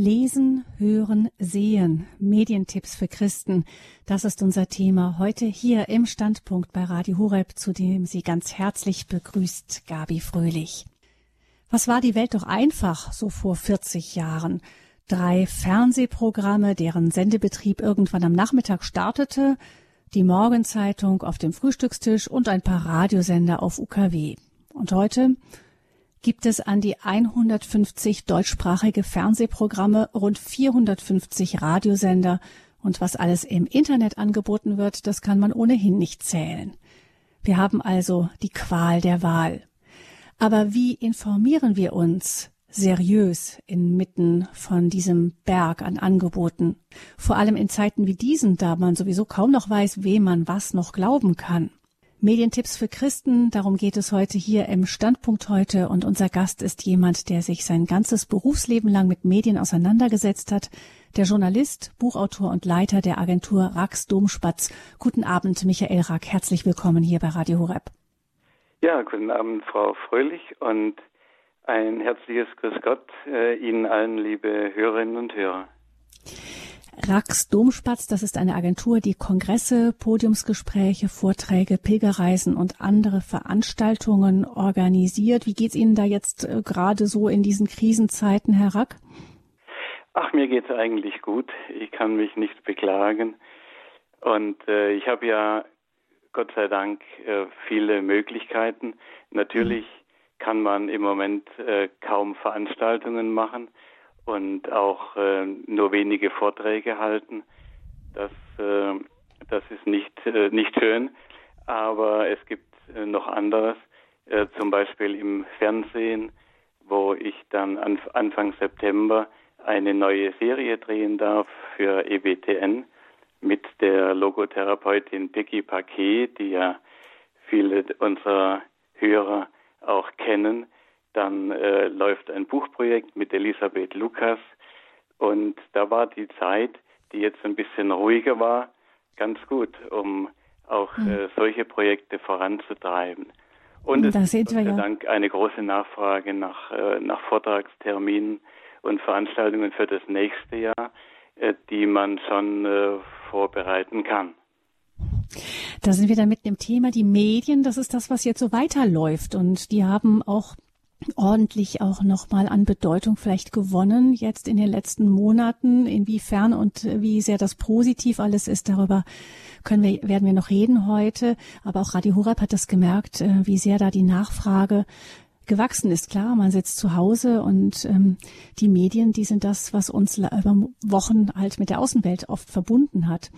Lesen, Hören, Sehen. Medientipps für Christen. Das ist unser Thema heute hier im Standpunkt bei Radio Horeb, zu dem Sie ganz herzlich begrüßt, Gabi Fröhlich. Was war die Welt doch einfach so vor 40 Jahren? Drei Fernsehprogramme, deren Sendebetrieb irgendwann am Nachmittag startete, die Morgenzeitung auf dem Frühstückstisch und ein paar Radiosender auf UKW. Und heute gibt es an die 150 deutschsprachige Fernsehprogramme, rund 450 Radiosender und was alles im Internet angeboten wird, das kann man ohnehin nicht zählen. Wir haben also die Qual der Wahl. Aber wie informieren wir uns seriös inmitten von diesem Berg an Angeboten? Vor allem in Zeiten wie diesen, da man sowieso kaum noch weiß, wem man was noch glauben kann. Medientipps für Christen, darum geht es heute hier im Standpunkt heute und unser Gast ist jemand, der sich sein ganzes Berufsleben lang mit Medien auseinandergesetzt hat, der Journalist, Buchautor und Leiter der Agentur Rax Domspatz. Guten Abend, Michael Rack, herzlich willkommen hier bei Radio Horeb. Ja, guten Abend, Frau Fröhlich und ein herzliches Grüß Gott äh, Ihnen allen, liebe Hörerinnen und Hörer. Rax Domspatz, das ist eine Agentur, die Kongresse, Podiumsgespräche, Vorträge, Pilgerreisen und andere Veranstaltungen organisiert. Wie geht's Ihnen da jetzt äh, gerade so in diesen Krisenzeiten, Herr Rack? Ach, mir geht's eigentlich gut. Ich kann mich nicht beklagen. Und äh, ich habe ja Gott sei Dank äh, viele Möglichkeiten. Natürlich kann man im Moment äh, kaum Veranstaltungen machen und auch äh, nur wenige Vorträge halten. Das, äh, das ist nicht, äh, nicht schön, aber es gibt äh, noch anderes, äh, zum Beispiel im Fernsehen, wo ich dann an, Anfang September eine neue Serie drehen darf für EBTN mit der Logotherapeutin Becky Paquet, die ja viele unserer Hörer auch kennen. Dann äh, läuft ein Buchprojekt mit Elisabeth Lukas und da war die Zeit, die jetzt ein bisschen ruhiger war, ganz gut, um auch mhm. äh, solche Projekte voranzutreiben. Und es ist Gott sei. Dank eine große Nachfrage nach, äh, nach Vortragsterminen und Veranstaltungen für das nächste Jahr, äh, die man schon äh, vorbereiten kann. Da sind wir dann mit dem Thema, die Medien, das ist das, was jetzt so weiterläuft. Und die haben auch ordentlich auch nochmal an Bedeutung vielleicht gewonnen jetzt in den letzten Monaten. Inwiefern und wie sehr das positiv alles ist, darüber können wir, werden wir noch reden heute. Aber auch Radio Horeb hat das gemerkt, äh, wie sehr da die Nachfrage gewachsen ist. Klar, man sitzt zu Hause und ähm, die Medien, die sind das, was uns über Wochen halt mit der Außenwelt oft verbunden hat.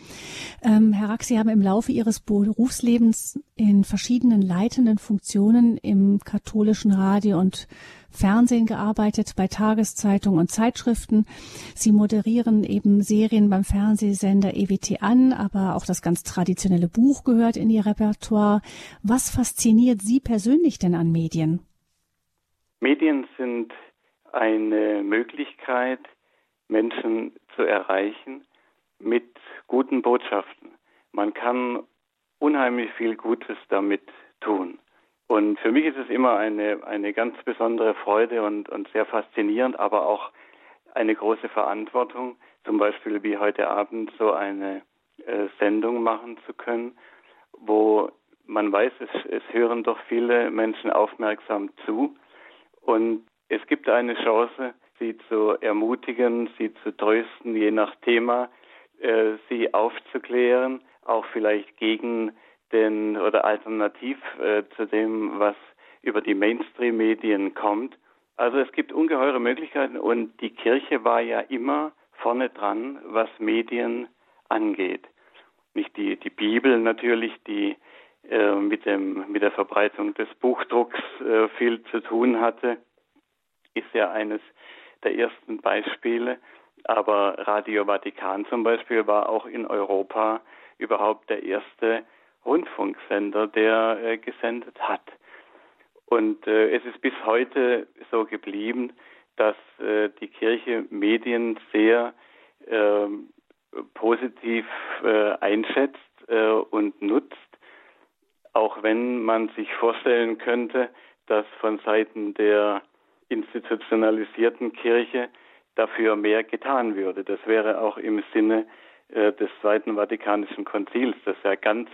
Ähm, Herr Rack, Sie haben im Laufe Ihres Berufslebens in verschiedenen leitenden Funktionen im katholischen Radio und Fernsehen gearbeitet, bei Tageszeitungen und Zeitschriften. Sie moderieren eben Serien beim Fernsehsender EWT an, aber auch das ganz traditionelle Buch gehört in Ihr Repertoire. Was fasziniert Sie persönlich denn an Medien? Medien sind eine Möglichkeit, Menschen zu erreichen mit guten Botschaften. Man kann unheimlich viel Gutes damit tun. Und für mich ist es immer eine, eine ganz besondere Freude und, und sehr faszinierend, aber auch eine große Verantwortung, zum Beispiel wie heute Abend so eine äh, Sendung machen zu können, wo man weiß, es, es hören doch viele Menschen aufmerksam zu und es gibt eine Chance, sie zu ermutigen, sie zu trösten, je nach Thema, äh, sie aufzuklären, auch vielleicht gegen den oder alternativ äh, zu dem, was über die Mainstream-Medien kommt. Also es gibt ungeheure Möglichkeiten und die Kirche war ja immer vorne dran, was Medien angeht. Nicht die, die Bibel natürlich, die äh, mit, dem, mit der Verbreitung des Buchdrucks äh, viel zu tun hatte, ist ja eines der ersten Beispiele. Aber Radio Vatikan zum Beispiel war auch in Europa überhaupt der erste Rundfunksender, der äh, gesendet hat. Und äh, es ist bis heute so geblieben, dass äh, die Kirche Medien sehr ähm, positiv äh, einschätzt äh, und nutzt auch wenn man sich vorstellen könnte, dass von Seiten der institutionalisierten Kirche dafür mehr getan würde. Das wäre auch im Sinne äh, des Zweiten Vatikanischen Konzils, das ja ganz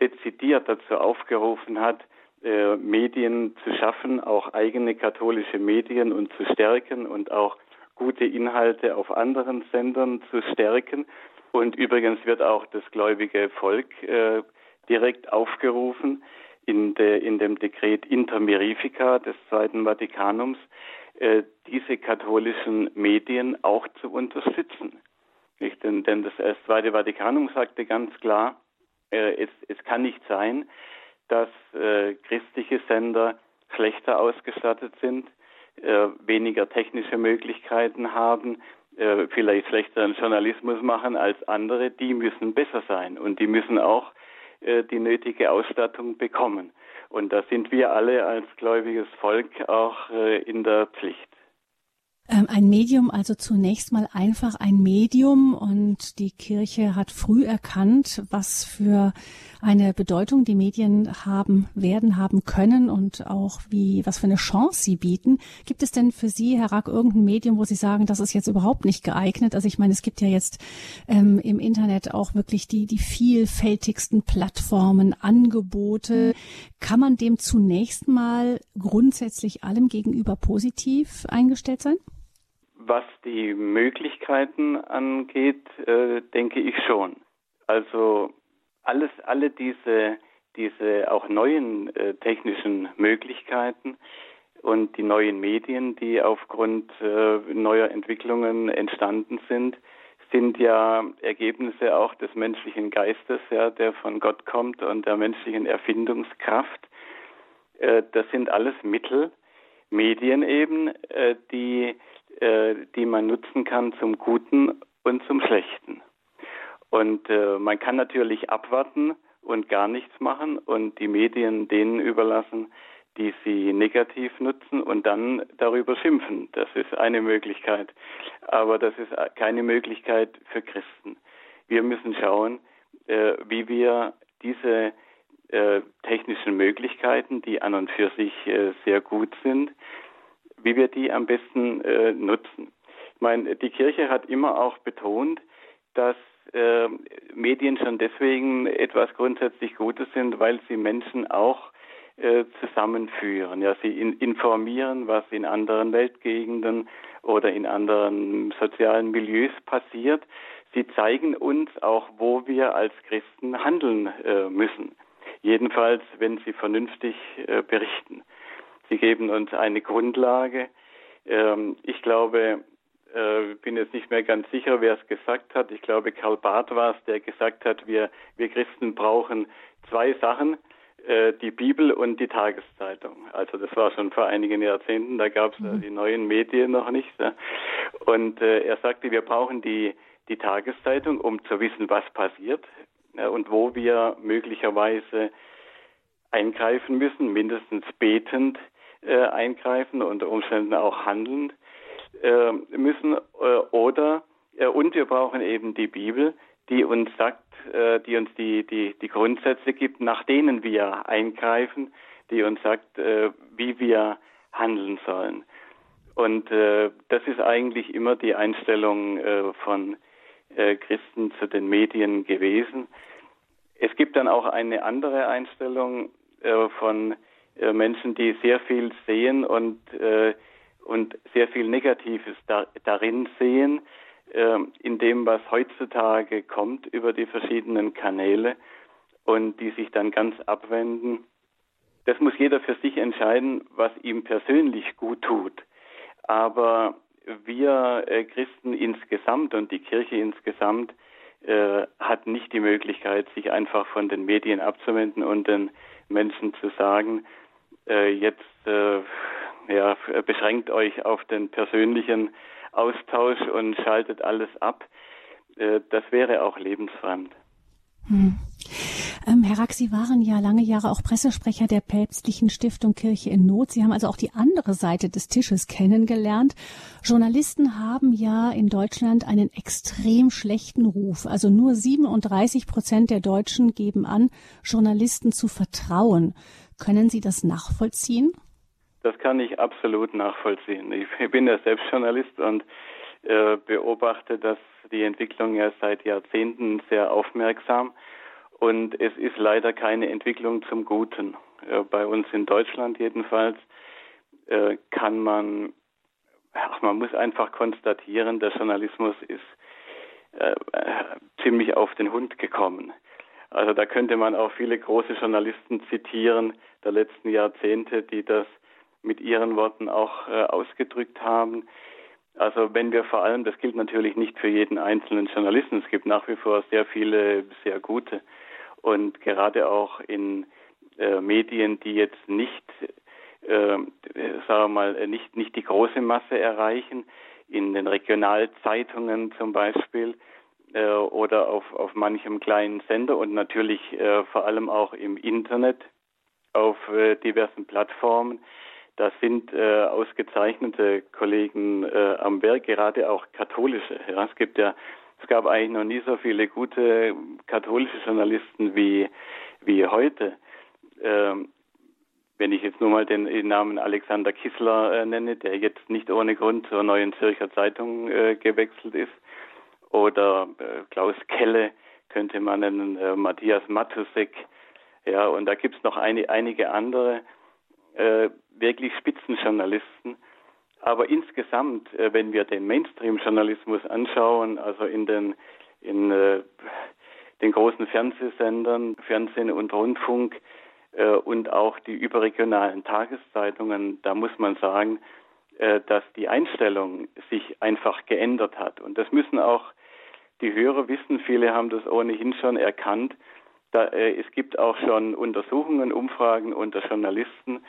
dezidiert dazu aufgerufen hat, äh, Medien zu schaffen, auch eigene katholische Medien und zu stärken und auch gute Inhalte auf anderen Sendern zu stärken. Und übrigens wird auch das gläubige Volk äh, direkt aufgerufen in, de, in dem Dekret Inter Mirifica des Zweiten Vatikanums, äh, diese katholischen Medien auch zu unterstützen. Nicht? Denn, denn das, Zweite Vatikanum sagte ganz klar, äh, es, es kann nicht sein, dass äh, christliche Sender schlechter ausgestattet sind, äh, weniger technische Möglichkeiten haben, äh, vielleicht schlechteren Journalismus machen als andere. Die müssen besser sein und die müssen auch die nötige Ausstattung bekommen. Und da sind wir alle als gläubiges Volk auch äh, in der Pflicht. Ähm, ein Medium, also zunächst mal einfach ein Medium und die Kirche hat früh erkannt, was für eine Bedeutung die Medien haben werden, haben können und auch wie, was für eine Chance sie bieten. Gibt es denn für Sie, Herr Rack, irgendein Medium, wo Sie sagen, das ist jetzt überhaupt nicht geeignet? Also ich meine, es gibt ja jetzt ähm, im Internet auch wirklich die, die vielfältigsten Plattformen, Angebote. Kann man dem zunächst mal grundsätzlich allem gegenüber positiv eingestellt sein? Was die Möglichkeiten angeht, äh, denke ich schon. Also alles, alle diese, diese auch neuen äh, technischen Möglichkeiten und die neuen Medien, die aufgrund äh, neuer Entwicklungen entstanden sind, sind ja Ergebnisse auch des menschlichen Geistes, ja, der von Gott kommt und der menschlichen Erfindungskraft. Äh, das sind alles Mittel, Medien eben, äh, die äh, die man nutzen kann zum Guten und zum Schlechten. Und äh, man kann natürlich abwarten und gar nichts machen und die Medien denen überlassen, die sie negativ nutzen und dann darüber schimpfen. Das ist eine Möglichkeit. Aber das ist keine Möglichkeit für Christen. Wir müssen schauen, äh, wie wir diese äh, technischen Möglichkeiten, die an und für sich äh, sehr gut sind, wie wir die am besten äh, nutzen. Ich meine, die Kirche hat immer auch betont, dass äh, Medien schon deswegen etwas grundsätzlich Gutes sind, weil sie Menschen auch äh, zusammenführen. Ja, sie in, informieren, was in anderen Weltgegenden oder in anderen sozialen Milieus passiert. Sie zeigen uns auch, wo wir als Christen handeln äh, müssen. Jedenfalls, wenn sie vernünftig äh, berichten. Sie geben uns eine Grundlage. Ähm, ich glaube, äh, bin jetzt nicht mehr ganz sicher, wer es gesagt hat. Ich glaube, Karl Barth war es, der gesagt hat, wir, wir Christen brauchen zwei Sachen, äh, die Bibel und die Tageszeitung. Also das war schon vor einigen Jahrzehnten, da gab es mhm. die neuen Medien noch nicht. Ja. Und äh, er sagte, wir brauchen die, die Tageszeitung, um zu wissen, was passiert ja, und wo wir möglicherweise eingreifen müssen, mindestens betend äh, eingreifen, unter Umständen auch handeln äh, müssen. Äh, oder äh, und wir brauchen eben die Bibel, die uns sagt, äh, die uns die, die, die Grundsätze gibt, nach denen wir eingreifen, die uns sagt, äh, wie wir handeln sollen. Und das ist eigentlich immer die Einstellung von Christen zu den Medien gewesen. Es gibt dann auch eine andere Einstellung von Menschen, die sehr viel sehen und, äh, und sehr viel Negatives da, darin sehen, äh, in dem, was heutzutage kommt über die verschiedenen Kanäle und die sich dann ganz abwenden. Das muss jeder für sich entscheiden, was ihm persönlich gut tut. Aber wir äh, Christen insgesamt und die Kirche insgesamt äh, hat nicht die Möglichkeit, sich einfach von den Medien abzuwenden und den Menschen zu sagen, äh, jetzt äh, ja, beschränkt euch auf den persönlichen Austausch und schaltet alles ab. Äh, das wäre auch lebensfremd. Hm. Ähm, Herr Rack, Sie waren ja lange Jahre auch Pressesprecher der päpstlichen Stiftung Kirche in Not. Sie haben also auch die andere Seite des Tisches kennengelernt. Journalisten haben ja in Deutschland einen extrem schlechten Ruf. Also nur 37 Prozent der Deutschen geben an, Journalisten zu vertrauen. Können Sie das nachvollziehen? Das kann ich absolut nachvollziehen. Ich bin ja selbst Journalist und äh, beobachte das die Entwicklung ja seit Jahrzehnten sehr aufmerksam und es ist leider keine Entwicklung zum Guten. Äh, bei uns in Deutschland jedenfalls äh, kann man, ach, man muss einfach konstatieren, der Journalismus ist äh, ziemlich auf den Hund gekommen. Also da könnte man auch viele große Journalisten zitieren der letzten Jahrzehnte, die das mit ihren Worten auch äh, ausgedrückt haben. Also wenn wir vor allem, das gilt natürlich nicht für jeden einzelnen Journalisten, es gibt nach wie vor sehr viele sehr gute und gerade auch in äh, Medien, die jetzt nicht, äh, sagen mal, nicht, nicht die große Masse erreichen, in den Regionalzeitungen zum Beispiel äh, oder auf, auf manchem kleinen Sender und natürlich äh, vor allem auch im Internet auf äh, diversen Plattformen. Das sind äh, ausgezeichnete Kollegen äh, am Werk, gerade auch katholische. Ja, es gibt ja, es gab eigentlich noch nie so viele gute katholische Journalisten wie wie heute. Ähm, wenn ich jetzt nur mal den, den Namen Alexander Kissler äh, nenne, der jetzt nicht ohne Grund zur Neuen Zürcher Zeitung äh, gewechselt ist, oder äh, Klaus Kelle könnte man nennen, äh, Matthias Matusek, ja, und da gibt es noch eine, einige andere äh, wirklich Spitzenjournalisten. Aber insgesamt, äh, wenn wir den Mainstream-Journalismus anschauen, also in den in äh, den großen Fernsehsendern, Fernsehen und Rundfunk äh, und auch die überregionalen Tageszeitungen, da muss man sagen, dass die Einstellung sich einfach geändert hat. Und das müssen auch die Hörer wissen, viele haben das ohnehin schon erkannt, da, äh, es gibt auch schon Untersuchungen, Umfragen unter Journalisten,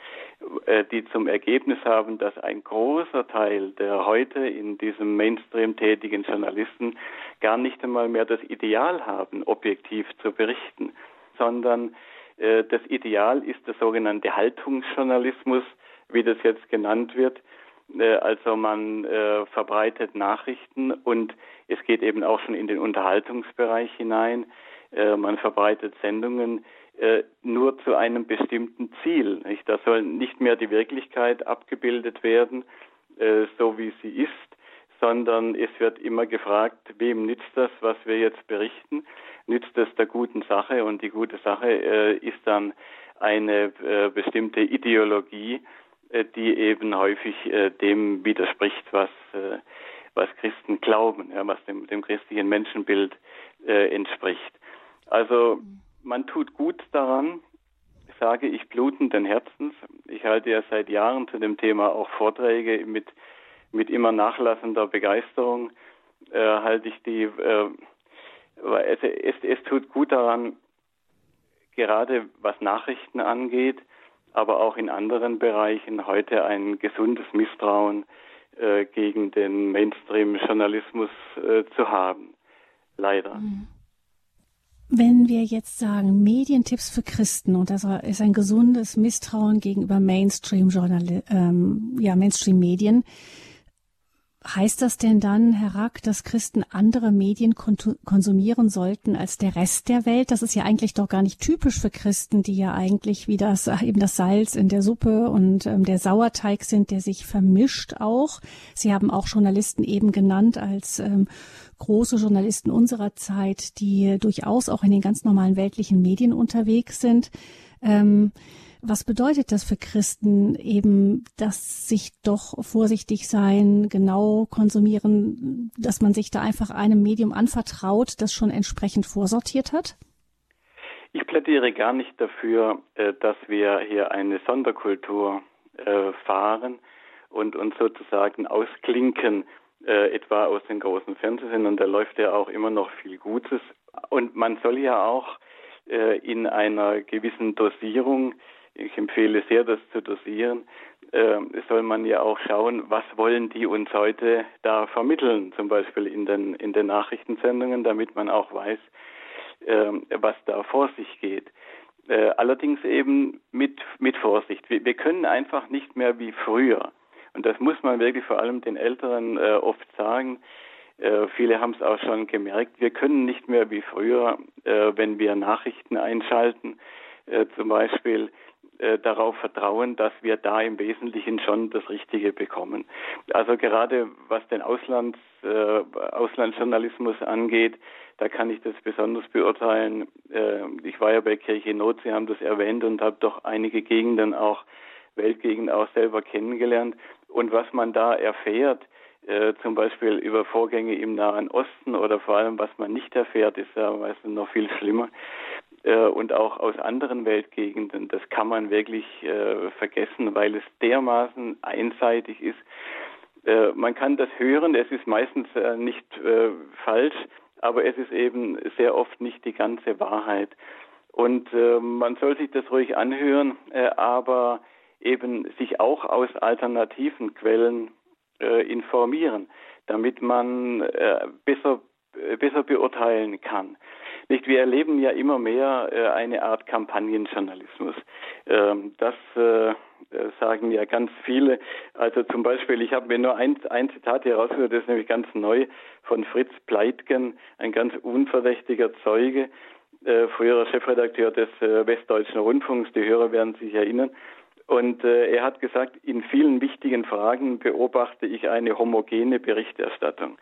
äh, die zum Ergebnis haben, dass ein großer Teil der heute in diesem Mainstream tätigen Journalisten gar nicht einmal mehr das Ideal haben, objektiv zu berichten, sondern äh, das Ideal ist der sogenannte Haltungsjournalismus, wie das jetzt genannt wird. Äh, also man äh, verbreitet Nachrichten und es geht eben auch schon in den Unterhaltungsbereich hinein. Äh, man verbreitet Sendungen äh, nur zu einem bestimmten Ziel. Nicht? Da soll nicht mehr die Wirklichkeit abgebildet werden, äh, so wie sie ist, sondern es wird immer gefragt, wem nützt das, was wir jetzt berichten? Nützt es der guten Sache? Und die gute Sache äh, ist dann eine bestimmte Ideologie, die eben häufig dem widerspricht, was was Christen glauben, was dem, dem christlichen Menschenbild entspricht. Also man tut gut daran, sage ich blutenden Herzens. Ich halte ja seit Jahren zu dem Thema auch Vorträge mit, mit immer nachlassender Begeisterung, äh, halte ich die, äh, es, es, es tut gut daran, gerade was Nachrichten angeht, aber auch in anderen Bereichen heute ein gesundes Misstrauen äh, gegen den Mainstream-Journalismus äh, zu haben. Leider. Mhm. Wenn wir jetzt sagen, Medientipps für Christen und das ist ein gesundes Misstrauen gegenüber Mainstream-Journal, ähm, ja, Mainstream-Medien, Heißt das denn dann, Herr Rack, dass Christen andere Medien konsumieren sollten als der Rest der Welt? Das ist ja eigentlich doch gar nicht typisch für Christen, die ja eigentlich wie das eben das Salz in der Suppe und ähm, der Sauerteig sind, der sich vermischt auch. Sie haben auch Journalisten eben genannt als ähm, große Journalisten unserer Zeit, die durchaus auch in den ganz normalen weltlichen Medien unterwegs sind. Ähm, was bedeutet das für Christen eben, dass sich doch vorsichtig sein, genau konsumieren, dass man sich da einfach einem Medium anvertraut, das schon entsprechend vorsortiert hat? Ich plädiere gar nicht dafür, äh, dass wir hier eine Sonderkultur äh, fahren und uns sozusagen ausklinken äh, etwa aus den großen Fernsehsendern, da läuft ja auch immer noch viel Gutes. Und man soll ja auch in einer gewissen Dosierung, ich empfehle sehr, das zu dosieren, äh, soll man ja auch schauen, was wollen die uns heute da vermitteln, zum Beispiel in den, in den Nachrichtensendungen, damit man auch weiß, äh, was da vor sich geht. Äh, allerdings eben mit, mit Vorsicht. Wir, wir können einfach nicht mehr wie früher und das muss man wirklich vor allem den Älteren äh, oft sagen. Äh, viele haben es auch schon gemerkt. Wir können nicht mehr wie früher, äh, wenn wir Nachrichten einschalten, zum Beispiel äh, darauf vertrauen, dass wir da im Wesentlichen schon das Richtige bekommen. Also gerade was den Auslands, äh, Auslandsjournalismus angeht, da kann ich das besonders beurteilen. Äh, ich war ja bei Kirche Not, Sie haben das erwähnt und habe doch einige Gegenden auch, Weltgegenden auch selber kennengelernt. Und was man da erfährt, äh, zum Beispiel über Vorgänge im Nahen Osten oder vor allem, was man nicht erfährt, ist ja meistens noch viel schlimmer. Äh, und auch aus anderen Weltgegenden, das kann man wirklich äh, vergessen, weil es dermaßen einseitig ist. Äh, man kann das hören, es ist meistens äh, nicht falsch, aber es ist eben sehr oft nicht die ganze Wahrheit. Und man soll sich das ruhig anhören, aber eben sich auch aus alternativen Quellen äh, informieren, damit man äh, besser, äh, besser beurteilen kann. Nicht, wir erleben ja immer mehr äh, eine Art Kampagnenjournalismus. Ähm, das äh, sagen ja ganz viele. Also zum Beispiel, ich habe mir nur ein, ein Zitat hier rausgehört, das ist nämlich ganz neu, von Fritz Pleitgen, ein ganz unverdächtiger Zeuge, äh, früherer Chefredakteur des äh, Westdeutschen Rundfunks, die Hörer werden sich erinnern. Und äh, er hat gesagt, in vielen wichtigen Fragen beobachte ich eine homogene Berichterstattung.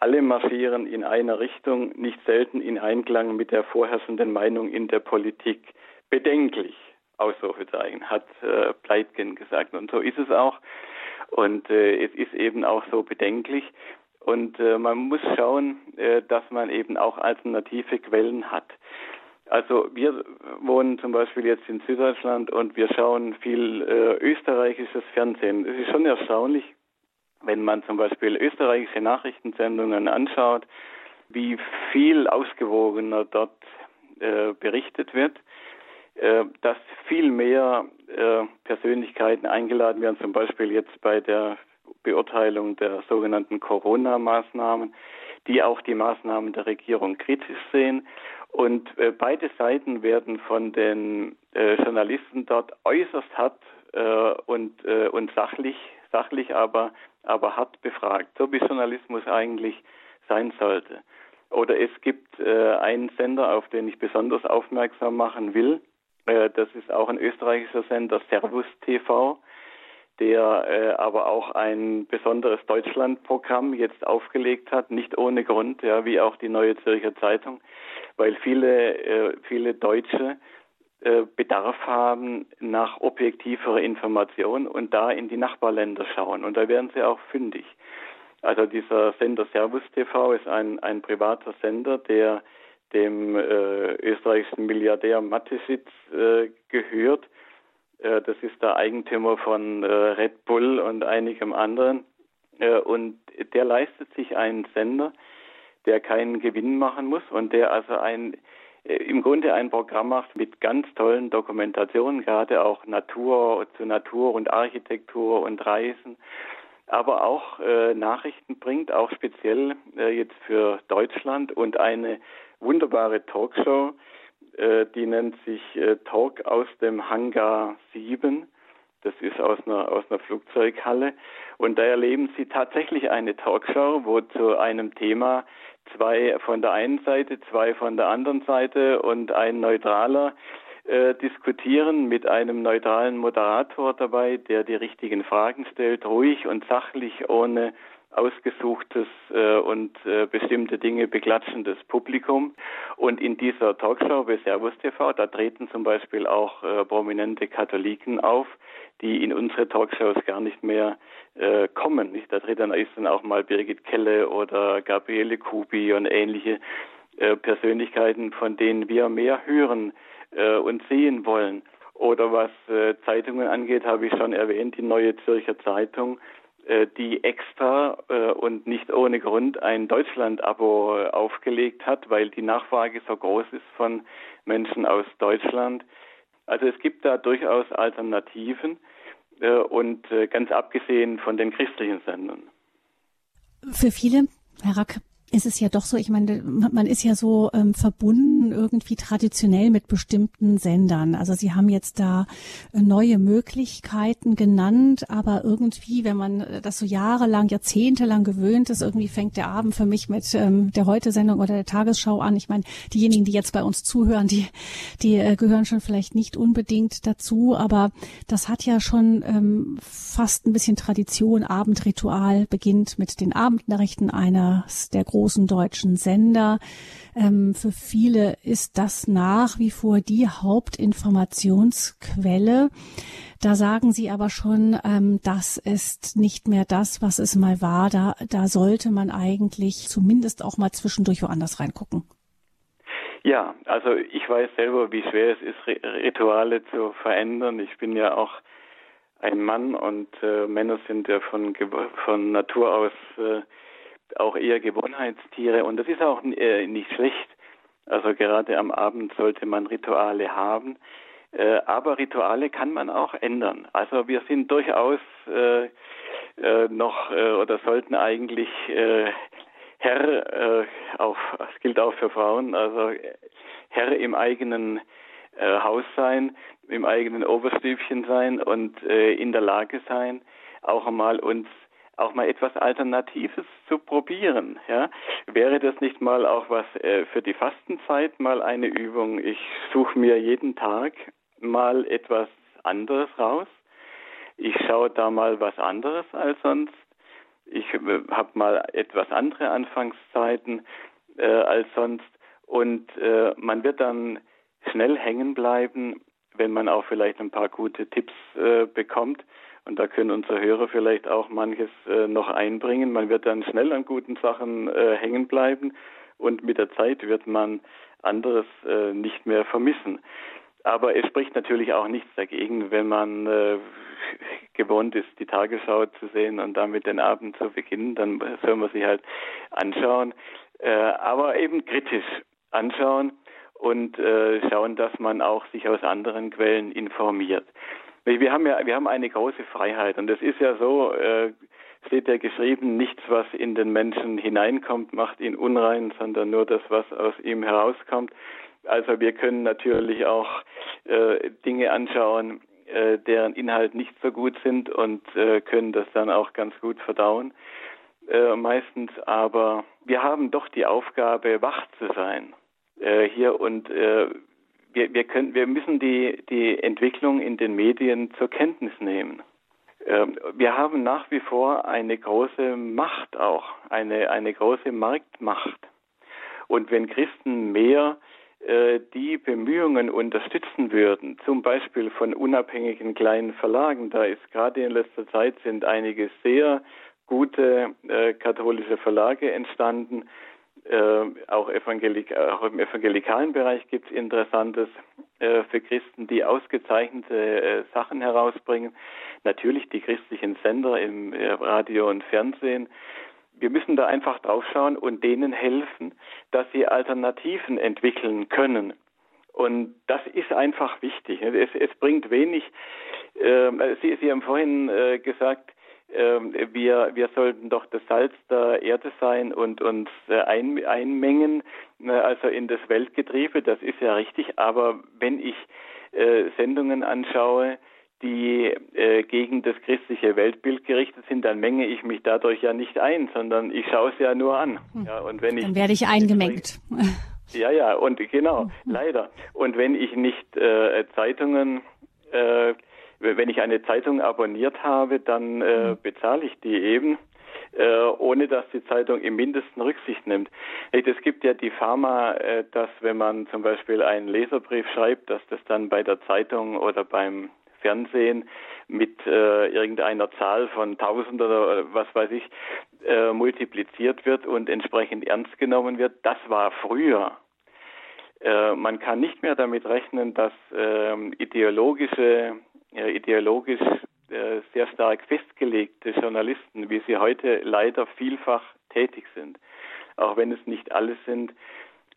Alle marschieren in einer Richtung, nicht selten in Einklang mit der vorherrschenden Meinung in der Politik. Bedenklich, Ausrufezeichen, hat äh, Pleitgen gesagt. Und so ist es auch. Und äh, es ist eben auch so bedenklich. Und äh, man muss schauen, äh, dass man eben auch alternative Quellen hat. Also wir wohnen zum Beispiel jetzt in Süddeutschland und wir schauen viel äh, österreichisches Fernsehen. Es ist schon erstaunlich, wenn man zum Beispiel österreichische Nachrichtensendungen anschaut, wie viel ausgewogener dort äh, berichtet wird, äh, dass viel mehr äh, Persönlichkeiten eingeladen werden, zum Beispiel jetzt bei der Beurteilung der sogenannten Corona-Maßnahmen, die auch die Maßnahmen der Regierung kritisch sehen und äh, beide Seiten werden von den äh, Journalisten dort äußerst hart äh, und, äh, und sachlich, sachlich aber, aber hart befragt, so wie Journalismus eigentlich sein sollte. Oder es gibt äh, einen Sender, auf den ich besonders aufmerksam machen will. Äh, das ist auch ein österreichischer Sender, Servus TV der äh, aber auch ein besonderes Deutschlandprogramm jetzt aufgelegt hat, nicht ohne Grund, ja, wie auch die Neue Zürcher Zeitung, weil viele, äh, viele Deutsche äh, Bedarf haben nach objektiverer Information und da in die Nachbarländer schauen. Und da werden sie auch fündig. Also dieser Sender Servus TV ist ein, ein privater Sender, der dem äh, österreichischen Milliardär Mateschitz äh, gehört das ist der Eigentümer von äh, Red Bull und einigem anderen. Äh, und der leistet sich einen Sender, der keinen Gewinn machen muss und der also ein im Grunde ein Programm macht mit ganz tollen Dokumentationen, gerade auch Natur zu Natur und Architektur und Reisen, aber auch äh, Nachrichten bringt, auch speziell äh, jetzt für Deutschland und eine wunderbare Talkshow, äh, die nennt sich äh, Talk aus dem Hangar 7. Das ist aus einer, aus einer Flugzeughalle. Und da erleben Sie tatsächlich eine Talkshow, wo zu einem Thema zwei von der einen Seite, zwei von der anderen Seite und ein neutraler äh, diskutieren mit einem neutralen Moderator dabei, der die richtigen Fragen stellt, ruhig und sachlich, ohne ausgesuchtes äh, und äh, bestimmte Dinge beklatschendes Publikum. Und in dieser Talkshow bei Servus TV, da treten zum Beispiel auch äh, prominente Katholiken auf, die in unsere Talkshows gar nicht mehr äh, kommen. Nicht? Da tritt dann auch mal Birgit Kelle oder Gabriele Kubi und ähnliche äh, Persönlichkeiten, von denen wir mehr hören äh, und sehen wollen. Oder was äh, Zeitungen angeht, habe ich schon erwähnt, die Neue Zürcher Zeitung die extra äh, und nicht ohne Grund ein Deutschland-Abo äh, aufgelegt hat, weil die Nachfrage so groß ist von Menschen aus Deutschland. Also es gibt da durchaus Alternativen und ganz abgesehen von den christlichen Sendern. Für viele, Herr Rack, ist es ja doch so, ich meine, man ist ja so ähm, verbunden irgendwie traditionell mit bestimmten Sendern. Also Sie haben jetzt da äh, neue Möglichkeiten genannt, aber irgendwie, wenn man äh, das so jahrelang, jahrzehntelang gewöhnt ist, irgendwie fängt der Abend für mich mit ähm, der Heute-Sendung oder der Tagesschau an. Ich meine, diejenigen, die jetzt bei uns zuhören, die, die äh, gehören schon vielleicht nicht unbedingt dazu, aber das hat ja schon ähm, fast ein bisschen Tradition. Abendritual beginnt mit den Abendnachrichten eines der großen deutschen Sender. Ähm, für viele ist das nach wie vor die Hauptinformationsquelle. Da sagen Sie aber schon, ähm, das ist nicht mehr das, was es mal war. Da, da sollte man eigentlich zumindest auch mal zwischendurch woanders reingucken. Ja, also ich weiß selber, wie schwer es ist, Rituale zu verändern. Ich bin ja auch ein Mann und äh, Männer sind ja von, von Natur aus äh, auch eher Gewohnheitstiere und das ist auch äh, nicht schlecht. Also gerade am Abend sollte man Rituale haben, äh, aber Rituale kann man auch ändern. Also wir sind durchaus äh, äh, noch äh, oder sollten eigentlich äh, Herr, auch, das gilt auch für Frauen, also Herr im eigenen Haus sein, im eigenen Oberstübchen sein und in der Lage sein, auch einmal uns auch mal etwas Alternatives zu probieren. Ja? Wäre das nicht mal auch was äh, für die Fastenzeit, mal eine Übung? Ich suche mir jeden Tag mal etwas anderes raus. Ich schaue da mal was anderes als sonst. Ich äh, habe mal etwas andere Anfangszeiten äh, als sonst. Und äh, man wird dann schnell hängen bleiben, wenn man auch vielleicht ein paar gute Tipps äh, bekommt. Und da können unsere Hörer vielleicht auch manches äh, noch einbringen. Man wird dann schnell an guten Sachen äh, hängen bleiben und mit der Zeit wird man anderes äh, nicht mehr vermissen. Aber es spricht natürlich auch nichts dagegen, wenn man äh, gewohnt ist, die Tagesschau zu sehen und damit den Abend zu beginnen, dann soll man sich halt anschauen, äh, aber eben kritisch anschauen und äh, schauen, dass man auch sich aus anderen Quellen informiert. Wir haben ja, wir haben eine große Freiheit und es ist ja so, äh, steht ja geschrieben, nichts, was in den Menschen hineinkommt, macht ihn unrein, sondern nur das, was aus ihm herauskommt. Also wir können natürlich auch äh, Dinge anschauen, äh, deren Inhalt nicht so gut sind und äh, können das dann auch ganz gut verdauen. Äh, meistens, aber wir haben doch die Aufgabe, wach zu sein äh, hier und äh, wir, wir, können, wir müssen die, die Entwicklung in den Medien zur Kenntnis nehmen. Ähm, wir haben nach wie vor eine große Macht auch, eine, eine große Marktmacht. Und wenn Christen mehr äh, die Bemühungen unterstützen würden, zum Beispiel von unabhängigen kleinen Verlagen, da ist gerade in letzter Zeit sind einige sehr gute äh, katholische Verlage entstanden, äh, auch, Evangelik auch, im evangelikalen Bereich gibt es Interessantes äh, für Christen, die ausgezeichnete äh, Sachen herausbringen. Natürlich die christlichen Sender im äh, Radio und Fernsehen. Wir müssen da einfach draufschauen und denen helfen, dass sie Alternativen entwickeln können. Und das ist einfach wichtig. Es, es bringt wenig. Ähm, sie, sie haben vorhin äh, gesagt, wir, wir sollten doch das Salz der Erde sein und uns äh, ein, einmengen, ne, also in das Weltgetriebe, das ist ja richtig, aber wenn ich äh, Sendungen anschaue, die äh, gegen das christliche Weltbild gerichtet sind, dann menge ich mich dadurch ja nicht ein, sondern ich schaue es ja nur an. Hm. Ja, und wenn ich dann werde ich eingemengt. Ja, ja, und genau, hm. leider. Und wenn ich nicht äh, Zeitungen äh, wenn ich eine Zeitung abonniert habe, dann äh, mhm. bezahle ich die eben, äh, ohne dass die Zeitung im Mindesten Rücksicht nimmt. Es gibt ja die Pharma, äh, dass wenn man zum Beispiel einen Leserbrief schreibt, dass das dann bei der Zeitung oder beim Fernsehen mit äh, irgendeiner Zahl von tausend oder was weiß ich äh, multipliziert wird und entsprechend ernst genommen wird. Das war früher. Äh, man kann nicht mehr damit rechnen, dass äh, ideologische ideologisch äh, sehr stark festgelegte Journalisten, wie sie heute leider vielfach tätig sind, auch wenn es nicht alles sind,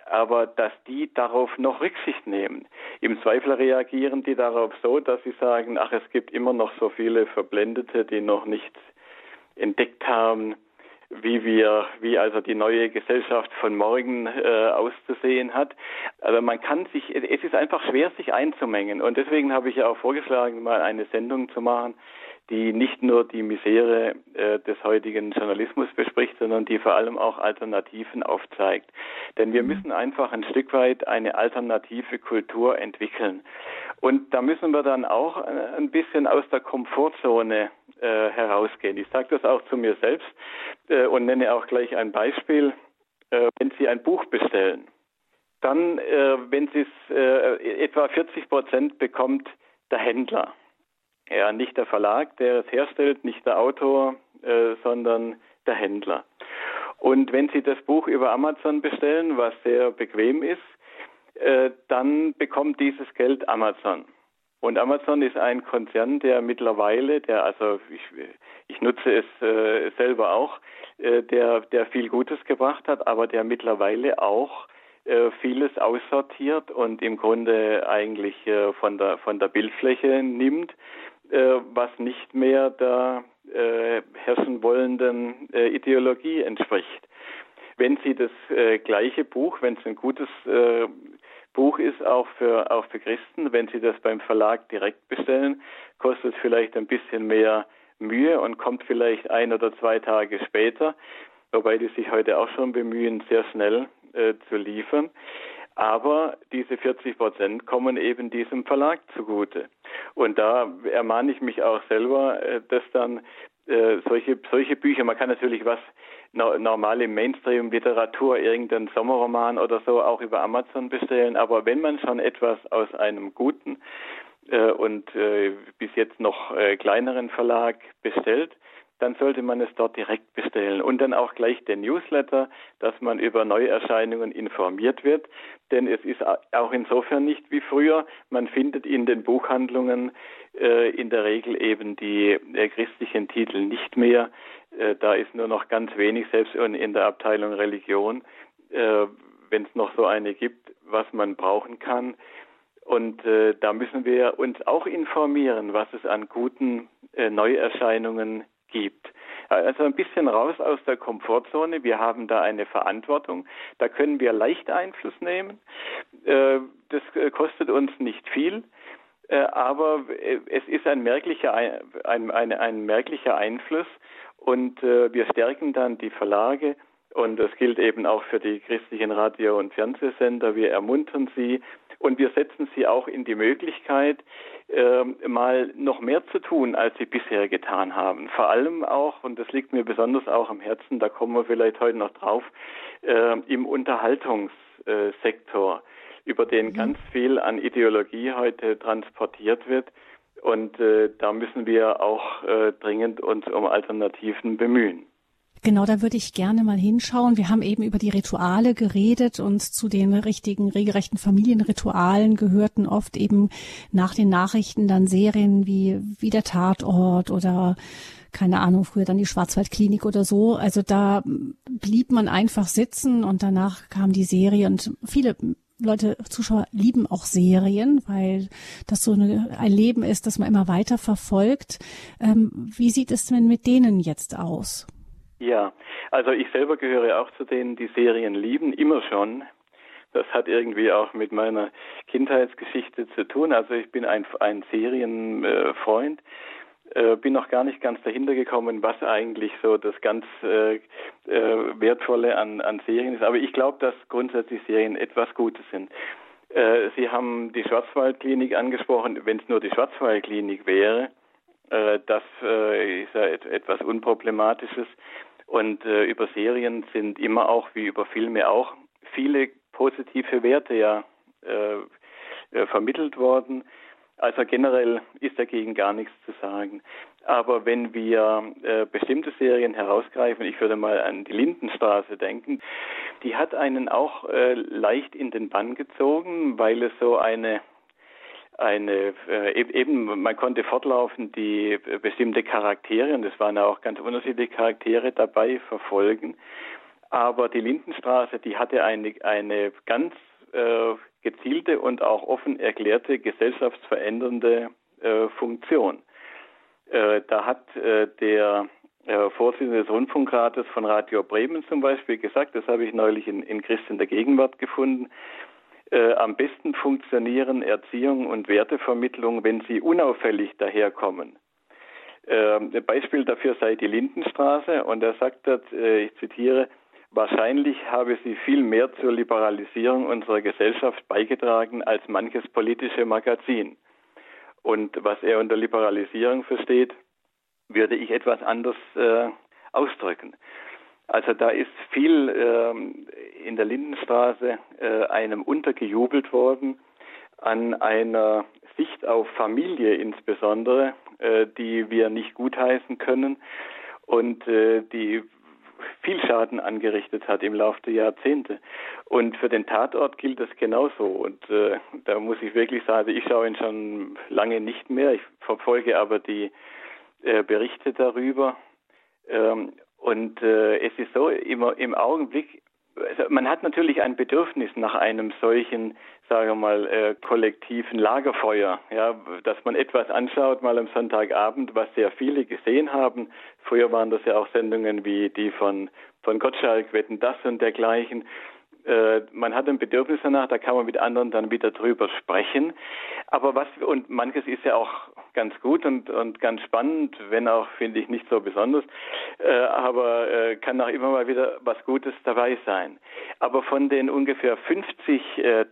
aber dass die darauf noch Rücksicht nehmen. Im Zweifel reagieren die darauf so, dass sie sagen, ach, es gibt immer noch so viele Verblendete, die noch nicht entdeckt haben, wie wir, wie also die neue Gesellschaft von morgen äh, auszusehen hat. Also man kann sich, es ist einfach schwer, sich einzumengen. Und deswegen habe ich ja auch vorgeschlagen, mal eine Sendung zu machen, die nicht nur die Misere äh, des heutigen Journalismus bespricht, sondern die vor allem auch Alternativen aufzeigt. Denn wir mhm. müssen einfach ein Stück weit eine alternative Kultur entwickeln. Und da müssen wir dann auch äh, ein bisschen aus der Komfortzone äh, herausgehen. Ich sage das auch zu mir selbst äh, und nenne auch gleich ein Beispiel. Äh, wenn Sie ein Buch bestellen, dann, äh, wenn Sie es etwa 40 Prozent bekommt, der Händler. Ja, nicht der Verlag, der es herstellt, nicht der Autor, äh, sondern der Händler. Und wenn Sie das Buch über Amazon bestellen, was sehr bequem ist, äh, dann bekommt dieses Geld Amazon. Und Amazon ist ein Konzern, der mittlerweile, der also ich, ich nutze es äh, selber auch, äh, der der viel Gutes gebracht hat, aber der mittlerweile auch äh, vieles aussortiert und im Grunde eigentlich äh, von der von der Bildfläche nimmt äh, was nicht mehr der herrschen wollenden Ideologie entspricht. Wenn Sie das äh, gleiche Buch, wenn es ein gutes äh, Buch ist, auch für, auch für Christen, wenn Sie das beim Verlag direkt bestellen, kostet vielleicht ein bisschen mehr Mühe und kommt vielleicht ein oder zwei Tage später, wobei die sich heute auch schon bemühen, sehr schnell äh, zu liefern. Aber diese 40 Prozent kommen eben diesem Verlag zugute. Und da ermahne ich mich auch selber, äh, dass dann äh, solche, solche Bücher, man kann natürlich was normale Mainstream-Literatur, irgendeinen Sommerroman oder so auch über Amazon bestellen, aber wenn man schon etwas aus einem guten äh, und äh, bis jetzt noch äh, kleineren Verlag bestellt, dann sollte man es dort direkt bestellen. Und dann auch gleich den Newsletter, dass man über Neuerscheinungen informiert wird. Denn es ist auch insofern nicht wie früher. Man findet in den Buchhandlungen in der Regel eben die äh, christlichen Titel nicht mehr. Äh, da ist nur noch ganz wenig, selbst in der Abteilung Religion, äh, wenn es noch so eine gibt, was man brauchen kann. Und äh, da müssen wir uns auch informieren, was es an guten äh, Neuerscheinungen gibt. Also ein bisschen raus aus der Komfortzone. Wir haben da eine Verantwortung. Da können wir leicht Einfluss nehmen. Äh, das äh, kostet uns nicht viel. Äh, aber es ist ein merklicher, ein, ein, ein merklicher Einfluss und wir stärken dann die Verlage und das gilt eben auch für die christlichen Radio- und Fernsehsender. Wir ermuntern sie, und wir setzen sie auch in die Möglichkeit, äh, mal noch mehr zu tun, als sie bisher getan haben. Vor allem auch, und das liegt mir besonders auch am Herzen, da kommen wir vielleicht heute noch drauf, äh, im Unterhaltungssektor, über den mhm. ganz viel an Ideologie heute transportiert wird. Und äh, da müssen wir auch äh, dringend uns um Alternativen bemühen. Genau, da würde ich gerne mal hinschauen. Wir haben eben über die Rituale geredet und zu den richtigen, regelrechten Familienritualen gehörten oft eben nach den Nachrichten dann Serien wie, wie der Tatort oder keine Ahnung, früher dann die Schwarzwaldklinik oder so. Also da blieb man einfach sitzen und danach kam die Serie und viele Leute, Zuschauer lieben auch Serien, weil das so eine, ein Leben ist, das man immer weiter verfolgt. Ähm, wie sieht es denn mit denen jetzt aus? Ja, also ich selber gehöre auch zu denen, die Serien lieben, immer schon. Das hat irgendwie auch mit meiner Kindheitsgeschichte zu tun. Also ich bin ein, ein Serienfreund. Äh, bin noch gar nicht ganz dahinter gekommen, was eigentlich so das ganz äh, äh, Wertvolle an, an Serien ist. Aber ich glaube, dass grundsätzlich Serien etwas Gutes sind. Äh, Sie haben die Schwarzwaldklinik angesprochen. Wenn es nur die Schwarzwaldklinik wäre, äh, das äh, ist ja et etwas Unproblematisches. Und äh, über Serien sind immer auch, wie über Filme auch, viele positive Werte ja äh, äh, vermittelt worden. Also generell ist dagegen gar nichts zu sagen. Aber wenn wir äh, bestimmte Serien herausgreifen, ich würde mal an die Lindenstraße denken, die hat einen auch äh, leicht in den Bann gezogen, weil es so eine eine äh, eben man konnte fortlaufend die äh, bestimmte Charaktere und es waren auch ganz unterschiedliche Charaktere dabei verfolgen. Aber die Lindenstraße, die hatte eine eine ganz äh, gezielte und auch offen erklärte gesellschaftsverändernde äh, Funktion. Äh, da hat äh, der äh, Vorsitzende des Rundfunkrates von Radio Bremen zum Beispiel, gesagt, das habe ich neulich in, in Christ in der Gegenwart gefunden, äh, am besten funktionieren Erziehung und Wertevermittlung, wenn sie unauffällig daherkommen. Äh, Beispiel dafür sei die Lindenstraße und er sagt dort, ich zitiere, wahrscheinlich habe sie viel mehr zur Liberalisierung unserer Gesellschaft beigetragen als manches politische Magazin. Und was er unter Liberalisierung versteht, würde ich etwas anders äh, ausdrücken. Also da ist viel ähm, in der Lindenstraße äh, einem untergejubelt worden an einer Sicht auf Familie insbesondere, äh, die wir nicht gutheißen können und äh, die viel Schaden angerichtet hat im Laufe der Jahrzehnte. Und für den Tatort gilt das genauso. Und äh, da muss ich wirklich sagen, ich schaue ihn schon lange nicht mehr. Ich verfolge aber die äh, Berichte darüber. Ähm, und äh, es ist so, immer im Augenblick, man hat natürlich ein Bedürfnis nach einem solchen, sagen wir mal, äh, kollektiven Lagerfeuer, ja, dass man etwas anschaut, mal am Sonntagabend, was sehr viele gesehen haben. Früher waren das ja auch Sendungen wie die von, von Gottschalk, Wetten das und dergleichen. Äh, man hat ein Bedürfnis danach, da kann man mit anderen dann wieder drüber sprechen. Aber was, und manches ist ja auch ganz gut und, und ganz spannend, wenn auch, finde ich, nicht so besonders, äh, aber äh, kann auch immer mal wieder was Gutes dabei sein. Aber von den ungefähr 50 äh, äh,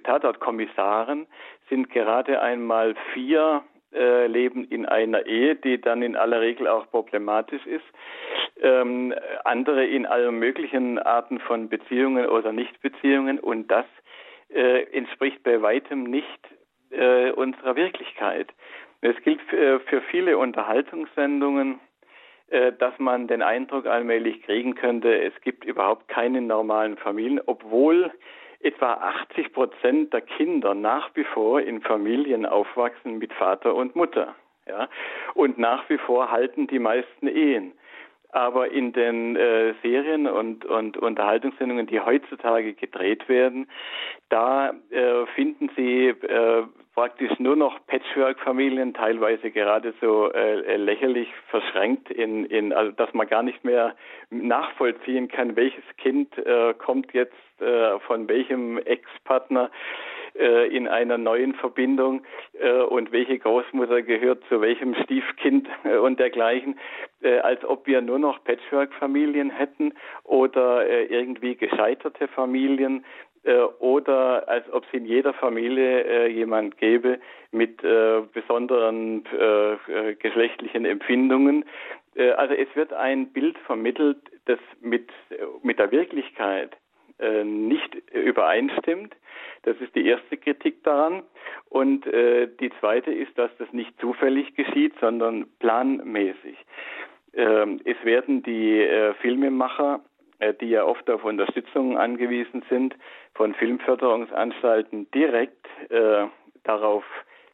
Tatortkommissaren sind gerade einmal vier äh, leben in einer Ehe, die dann in aller Regel auch problematisch ist. Ähm, andere in allen möglichen Arten von Beziehungen oder Nichtbeziehungen und das äh, entspricht bei weitem nicht äh, unserer Wirklichkeit. Es gilt für, für viele Unterhaltungssendungen, äh, dass man den Eindruck allmählich kriegen könnte, es gibt überhaupt keine normalen Familien, obwohl etwa 80 Prozent der Kinder nach wie vor in Familien aufwachsen mit Vater und Mutter. Ja? Und nach wie vor halten die meisten Ehen. Aber in den äh, Serien und, und Unterhaltungssendungen, die heutzutage gedreht werden, da äh, finden Sie äh, praktisch nur noch Patchwork-Familien, teilweise geradezu äh, lächerlich verschränkt, in, in, also dass man gar nicht mehr nachvollziehen kann, welches Kind äh, kommt jetzt äh, von welchem Ex-Partner äh, in einer neuen Verbindung äh, und welche Großmutter gehört zu welchem Stiefkind äh, und dergleichen, äh, als ob wir nur noch Patchwork-Familien hätten oder äh, irgendwie gescheiterte Familien äh, oder als ob es in jeder Familie jemand gäbe mit besonderen geschlechtlichen Empfindungen. also es wird ein Bild vermittelt, das mit, mit der Wirklichkeit nicht übereinstimmt. Das ist die erste Kritik daran. Und äh, die zweite ist, dass das nicht zufällig geschieht, sondern planmäßig. Ähm, es werden die äh, Filmemacher, äh, die ja oft auf Unterstützung angewiesen sind, von Filmförderungsanstalten direkt äh, darauf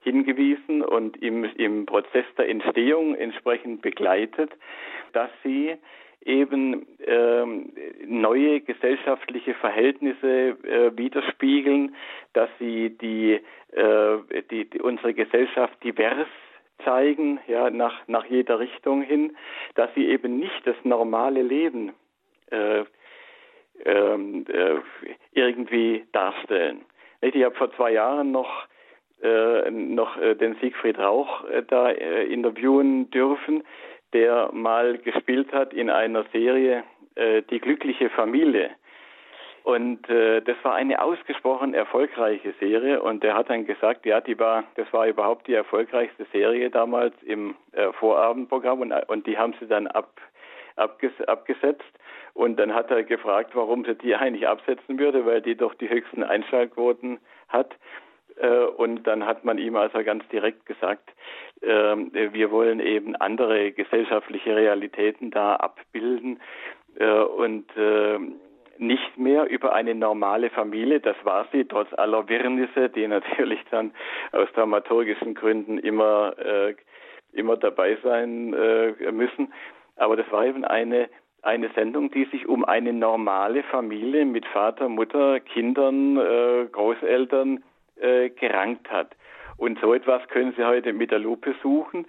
hingewiesen und im, im Prozess der Entstehung entsprechend begleitet, dass sie eben ähm, neue gesellschaftliche Verhältnisse äh, widerspiegeln, dass sie die, äh, die, die unsere Gesellschaft divers zeigen, ja, nach, nach jeder Richtung hin, dass sie eben nicht das normale Leben äh, ähm, äh, irgendwie darstellen. Ich habe vor zwei Jahren noch äh, noch äh, den Siegfried Rauch äh, da äh, interviewen dürfen, der mal gespielt hat in einer Serie äh, Die glückliche Familie. Und äh, das war eine ausgesprochen erfolgreiche Serie und der hat dann gesagt, ja, die war, das war überhaupt die erfolgreichste Serie damals im äh, Vorabendprogramm und, und die haben sie dann ab, abges, abgesetzt. Und dann hat er gefragt, warum sie die eigentlich absetzen würde, weil die doch die höchsten Einschaltquoten hat. Äh, und dann hat man ihm also ganz direkt gesagt, ähm, wir wollen eben andere gesellschaftliche Realitäten da abbilden äh, und äh, nicht mehr über eine normale Familie, das war sie, trotz aller Wirrnisse, die natürlich dann aus dramaturgischen Gründen immer, immer dabei sein müssen. Aber das war eben eine eine Sendung, die sich um eine normale Familie mit Vater, Mutter, Kindern, Großeltern äh, gerankt hat. Und so etwas können Sie heute mit der Lupe suchen.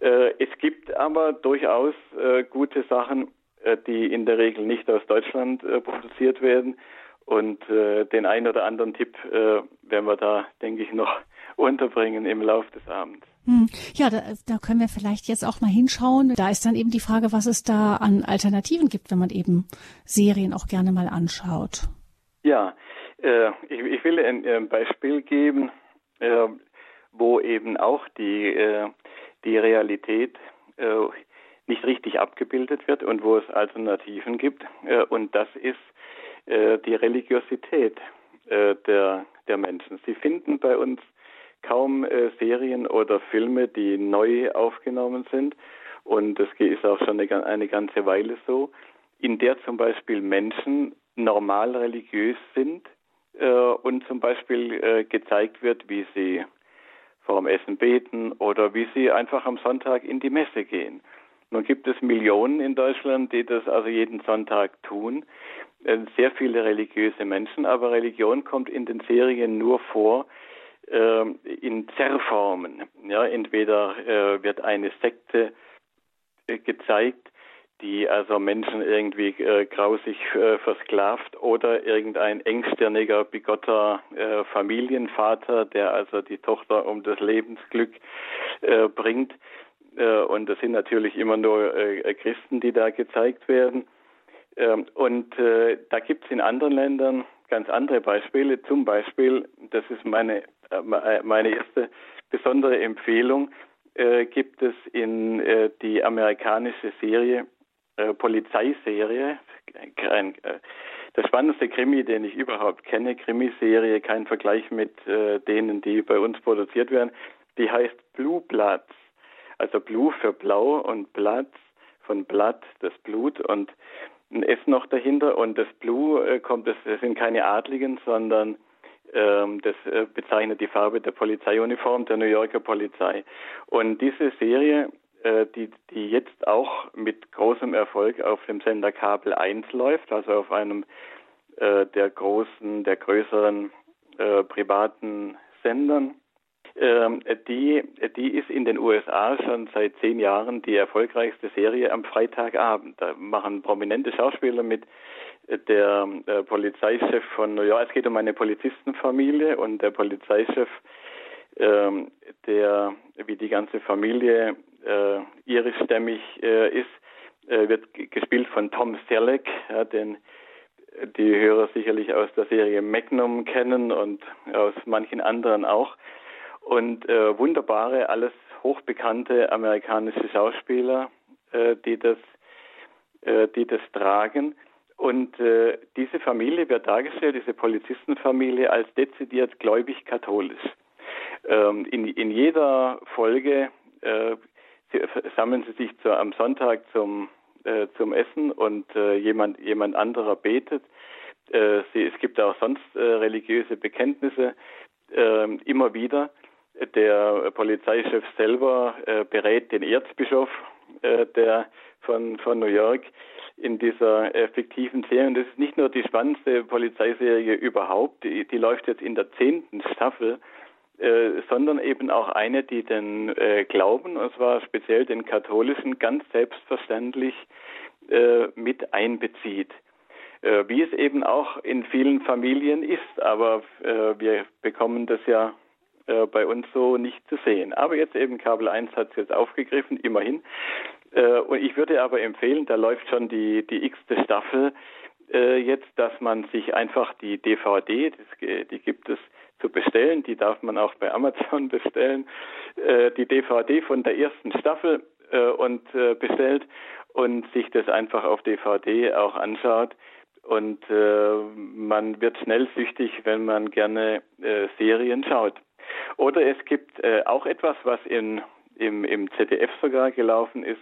Äh, es gibt aber durchaus äh, gute Sachen, äh, die in der Regel nicht aus Deutschland äh, produziert werden. Und äh, den einen oder anderen Tipp werden wir da, denke ich, noch unterbringen im Laufe des Abends. Hm. Ja, da, da können wir vielleicht jetzt auch mal hinschauen. Da ist dann eben die Frage, was es da an Alternativen gibt, wenn man eben Serien auch gerne mal anschaut. Ja, äh, ich, ich, will ein, ein Beispiel geben, äh, wo eben auch die, äh, die Realität nicht richtig abgebildet wird und wo es Alternativen gibt. Äh, und das ist äh, die Religiosität äh, der, der Menschen. Sie finden bei uns kaum Serien oder Filme, die neu aufgenommen sind. Und das ist auch schon eine, eine ganze Weile so, in der zum Beispiel Menschen normal religiös sind und zum Beispiel gezeigt wird, wie sie vorm Essen beten oder wie sie einfach am Sonntag in die Messe gehen. Nun gibt es Millionen in Deutschland, die das also jeden Sonntag tun. Äh, sehr viele religiöse Menschen, aber Religion kommt in den Serien nur vor äh, in Zerrformen. Ja, entweder äh, wird eine Sekte äh, gezeigt, die also Menschen irgendwie äh, grausig äh, versklavt oder irgendein engstirniger, bigotter äh, Familienvater, der also die Tochter um das Lebensglück äh, bringt. Äh, und das sind natürlich immer nur äh, Christen, die da gezeigt werden. Ähm, und äh, da gibt es in anderen Ländern ganz andere Beispiele. Zum Beispiel, das ist meine, meine erste besondere Empfehlung, gibt es in die amerikanische Serie, Polizeiserie, der spannendste Krimi, den ich überhaupt kenne, Krimiserie, kein Vergleich mit denen, die bei uns produziert werden, die heißt Blue Bloods. Also Blue für blau und Blatt von Blatt das Blut und ein S noch dahinter und das Blue äh, kommt, das, das, sind keine Adligen, sondern ähm, das äh, bezeichnet die Farbe der Polizeiuniform der New Yorker Polizei. Und diese Serie, äh, die, die jetzt auch mit großem Erfolg auf dem Sender Kabel 1 läuft, also auf einem äh, der großen, der größeren äh, privaten Sendern, ähm, die, die ist in den USA schon seit zehn Jahren die erfolgreichste Serie am Freitagabend. Da machen prominente Schauspieler mit. Der äh, Polizeichef von New York, es geht um eine Polizistenfamilie und der Polizeichef, ähm, der wie die ganze Familie äh, irischstämmig äh, ist, äh, wird gespielt von Tom Selleck, ja, den die Hörer sicherlich aus der Serie Magnum kennen und aus manchen anderen auch und äh, wunderbare, alles hochbekannte amerikanische Schauspieler, äh, die das, äh, die das tragen. Und äh, diese Familie wird dargestellt, diese Polizistenfamilie, als dezidiert gläubig-katholisch. Ähm, in, in jeder Folge äh, sammeln sie sich zu, am Sonntag zum, äh, zum Essen und äh, jemand, jemand anderer betet. Äh, sie, es gibt auch sonst äh, religiöse Bekenntnisse äh, immer wieder. Der Polizeichef selber äh, berät den Erzbischof äh, der von, von New York in dieser äh, fiktiven Serie. Und das ist nicht nur die spannendste Polizeiserie überhaupt, die, die läuft jetzt in der zehnten Staffel, äh, sondern eben auch eine, die den äh, Glauben, und zwar speziell den katholischen, ganz selbstverständlich äh, mit einbezieht äh, wie es eben auch in vielen Familien ist. Aber äh, wir bekommen das ja bei uns so nicht zu sehen. Aber jetzt eben Kabel 1 hat es jetzt aufgegriffen, immerhin. Und ich würde aber empfehlen, da läuft schon die, die x-te Staffel jetzt, dass man sich einfach die DVD, das, die gibt es zu bestellen, die darf man auch bei Amazon bestellen, äh, die DVD von der ersten Staffel äh, und äh, bestellt und sich das einfach auf DVD auch anschaut. Und äh, man wird schnell süchtig, wenn man gerne äh, Serien schaut. Oder es gibt äh, auch etwas, was in, im, im ZDF sogar gelaufen ist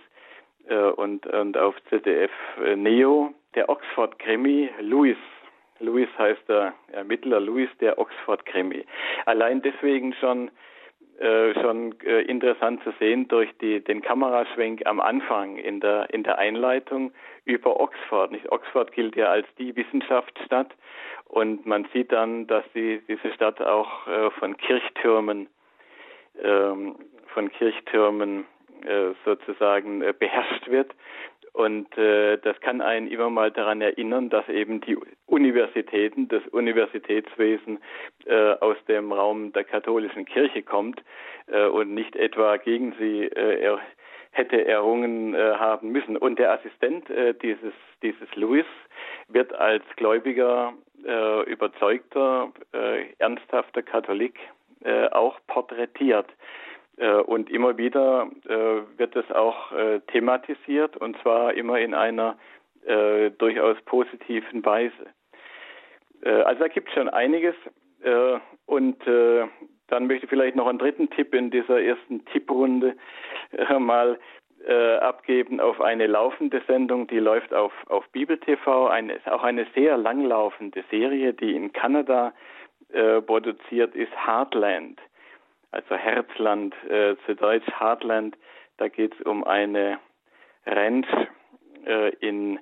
äh, und, und auf ZDF äh, Neo, der Oxford Krimi Louis. Louis heißt der Ermittler Louis, der Oxford Krimi. Allein deswegen schon äh, schon äh, interessant zu sehen durch die, den Kameraschwenk am Anfang in der, in der Einleitung über Oxford. Nicht? Oxford gilt ja als die Wissenschaftsstadt und man sieht dann, dass die, diese Stadt auch äh, von Kirchtürmen, ähm, von Kirchtürmen äh, sozusagen äh, beherrscht wird. Und äh, das kann einen immer mal daran erinnern, dass eben die Universitäten, das Universitätswesen äh, aus dem Raum der katholischen Kirche kommt äh, und nicht etwa gegen sie äh, er, hätte errungen äh, haben müssen. Und der Assistent äh, dieses, dieses Louis wird als gläubiger, äh, überzeugter, äh, ernsthafter Katholik äh, auch porträtiert. Äh, und immer wieder äh, wird es auch äh, thematisiert und zwar immer in einer durchaus positiven Weise. also da gibt es schon einiges und dann möchte ich vielleicht noch einen dritten Tipp in dieser ersten Tipprunde mal abgeben auf eine laufende Sendung, die läuft auf, auf Bibel TV, eine, auch eine sehr langlaufende Serie, die in Kanada produziert ist, Heartland also Herzland, äh, zu Deutsch Heartland. Da geht es um eine Ranch äh, in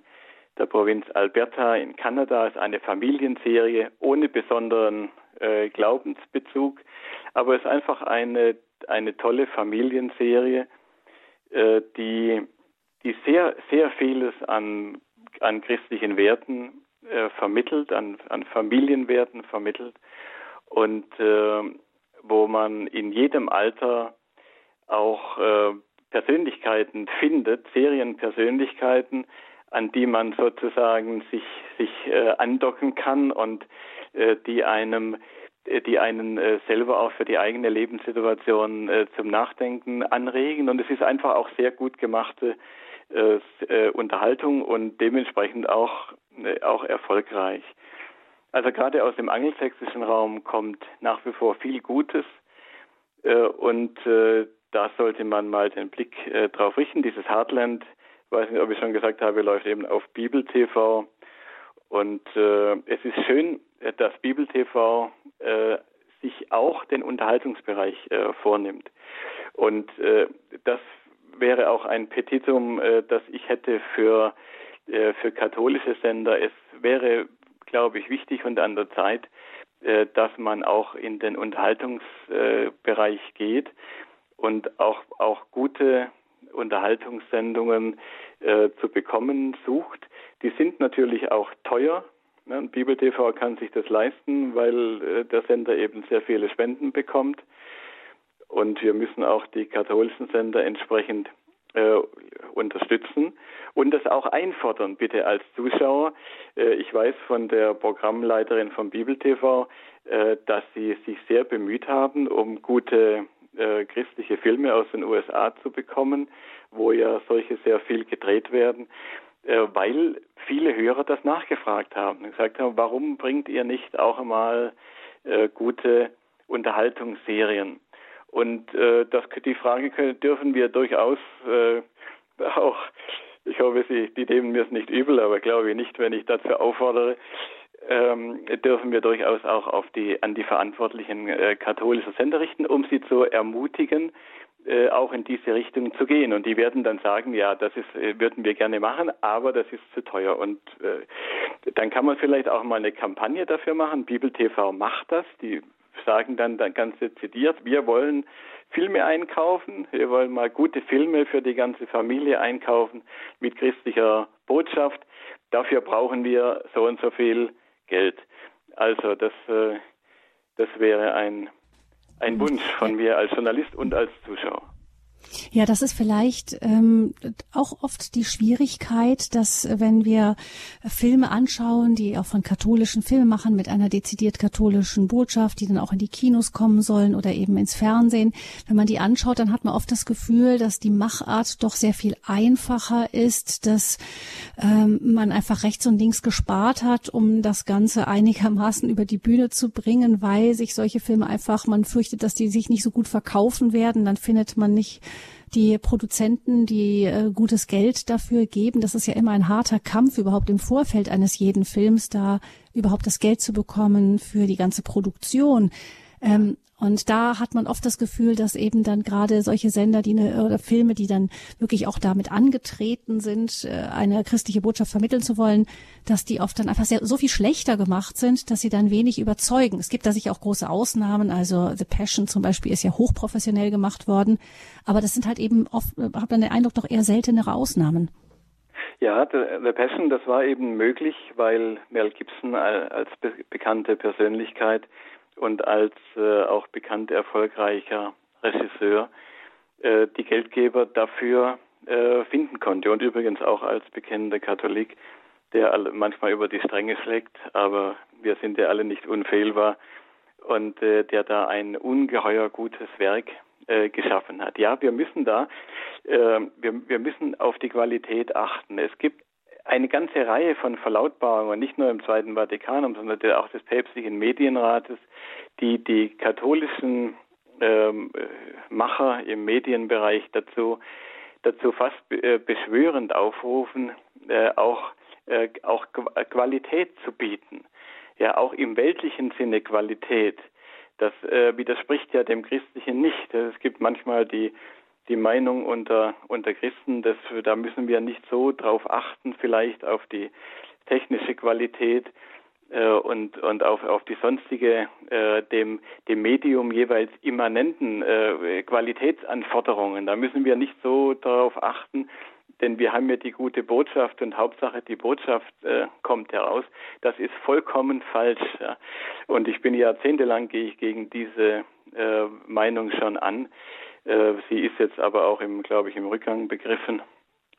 der Provinz Alberta in Kanada. Es ist eine Familienserie ohne besonderen äh, Glaubensbezug, aber es ist einfach eine, eine tolle Familienserie, äh, die, die sehr, sehr vieles an, an christlichen Werten äh, vermittelt, an, an Familienwerten vermittelt und äh, wo man in jedem Alter auch äh, Persönlichkeiten findet, Serienpersönlichkeiten, an die man sozusagen sich, sich äh, andocken kann und äh, die einem äh, die einen äh, selber auch für die eigene Lebenssituation äh, zum Nachdenken anregen. Und es ist einfach auch sehr gut gemachte äh, äh Unterhaltung und dementsprechend auch, äh, auch erfolgreich. Also gerade aus dem angelsächsischen Raum kommt nach wie vor viel Gutes äh, und äh, da sollte man mal den Blick äh, drauf richten. Dieses Heartland, weiß nicht, ob ich schon gesagt habe, läuft eben auf Bibel TV und äh, es ist schön, dass Bibel TV äh, sich auch den Unterhaltungsbereich äh, vornimmt und das wäre auch ein Petitum, das ich hätte für für katholische Sender. Es wäre glaube ich, wichtig und an der Zeit, äh, dass man auch in den Unterhaltungsbereich geht und auch, auch gute Unterhaltungssendungen äh, zu bekommen sucht. Die sind natürlich auch teuer. Ne? Bibel TV kann sich das leisten, weil äh, der Sender eben sehr viele Spenden bekommt. Und wir müssen auch die katholischen Sender entsprechend äh, unterstützen und das auch einfordern, bitte als Zuschauer. Äh, ich weiß von der Programmleiterin von Bibel TV, äh, dass sie sich sehr bemüht haben, um gute äh, christliche Filme aus den USA zu bekommen, wo ja solche sehr viel gedreht werden, äh, weil viele Hörer das nachgefragt haben und gesagt haben, warum bringt ihr nicht auch einmal äh, gute Unterhaltungsserien? Und äh, das, die Frage können, dürfen wir durchaus äh, auch, ich hoffe, Sie, die nehmen mir es nicht übel, aber glaube ich nicht, wenn ich dazu auffordere, ähm, dürfen wir durchaus auch auf die, an die verantwortlichen äh, katholischen Sender richten, um sie zu ermutigen, äh, auch in diese Richtung zu gehen. Und die werden dann sagen, ja, das ist, äh, würden wir gerne machen, aber das ist zu teuer. Und äh, dann kann man vielleicht auch mal eine Kampagne dafür machen. Bibel TV macht das. Die sagen dann, dann ganz dezidiert, wir wollen Filme einkaufen, wir wollen mal gute Filme für die ganze Familie einkaufen mit christlicher Botschaft. Dafür brauchen wir so und so viel Geld. Also das, äh, das wäre ein, ein Wunsch von mir als Journalist und als Zuschauer. Ja, das ist vielleicht ähm, auch oft die Schwierigkeit, dass äh, wenn wir Filme anschauen, die auch von katholischen Filmemachern mit einer dezidiert katholischen Botschaft, die dann auch in die Kinos kommen sollen oder eben ins Fernsehen, wenn man die anschaut, dann hat man oft das Gefühl, dass die Machart doch sehr viel einfacher ist, dass ähm, man einfach rechts und links gespart hat, um das Ganze einigermaßen über die Bühne zu bringen, weil sich solche Filme einfach, man fürchtet, dass die sich nicht so gut verkaufen werden, dann findet man nicht die Produzenten, die äh, gutes Geld dafür geben. Das ist ja immer ein harter Kampf überhaupt im Vorfeld eines jeden Films, da überhaupt das Geld zu bekommen für die ganze Produktion. Ähm, Und da hat man oft das Gefühl, dass eben dann gerade solche Sender, die eine, oder Filme, die dann wirklich auch damit angetreten sind, äh, eine christliche Botschaft vermitteln zu wollen, dass die oft dann einfach sehr, so viel schlechter gemacht sind, dass sie dann wenig überzeugen. Es gibt da sicher auch große Ausnahmen. Also The Passion zum Beispiel ist ja hochprofessionell gemacht worden. Aber das sind halt eben oft, äh, habe dann den Eindruck, doch eher seltenere Ausnahmen. Ja, The Passion, das war eben möglich, weil Mel Gibson als be bekannte Persönlichkeit und als äh, auch bekannt erfolgreicher Regisseur äh, die Geldgeber dafür äh, finden konnte. Und übrigens auch als bekennender Katholik, der manchmal über die Stränge schlägt, aber wir sind ja alle nicht unfehlbar und äh, der da ein ungeheuer gutes Werk äh, geschaffen hat. Ja, wir müssen da, äh, wir, wir müssen auf die Qualität achten. Es gibt eine ganze Reihe von Verlautbarungen, nicht nur im Zweiten Vatikanum, sondern auch des päpstlichen Medienrates, die die katholischen ähm, Macher im Medienbereich dazu, dazu fast äh, beschwörend aufrufen, äh, auch, äh, auch Qualität zu bieten. Ja, auch im weltlichen Sinne Qualität. Das äh, widerspricht ja dem Christlichen nicht. Es gibt manchmal die die Meinung unter, unter Christen, dass da müssen wir nicht so drauf achten, vielleicht auf die technische Qualität äh, und, und auf, auf die sonstige, äh, dem, dem Medium jeweils immanenten äh, Qualitätsanforderungen. Da müssen wir nicht so darauf achten, denn wir haben ja die gute Botschaft und Hauptsache die Botschaft äh, kommt heraus. Das ist vollkommen falsch. Ja. Und ich bin jahrzehntelang gehe ich gegen diese äh, Meinung schon an. Äh, sie ist jetzt aber auch im, glaube ich, im Rückgang begriffen.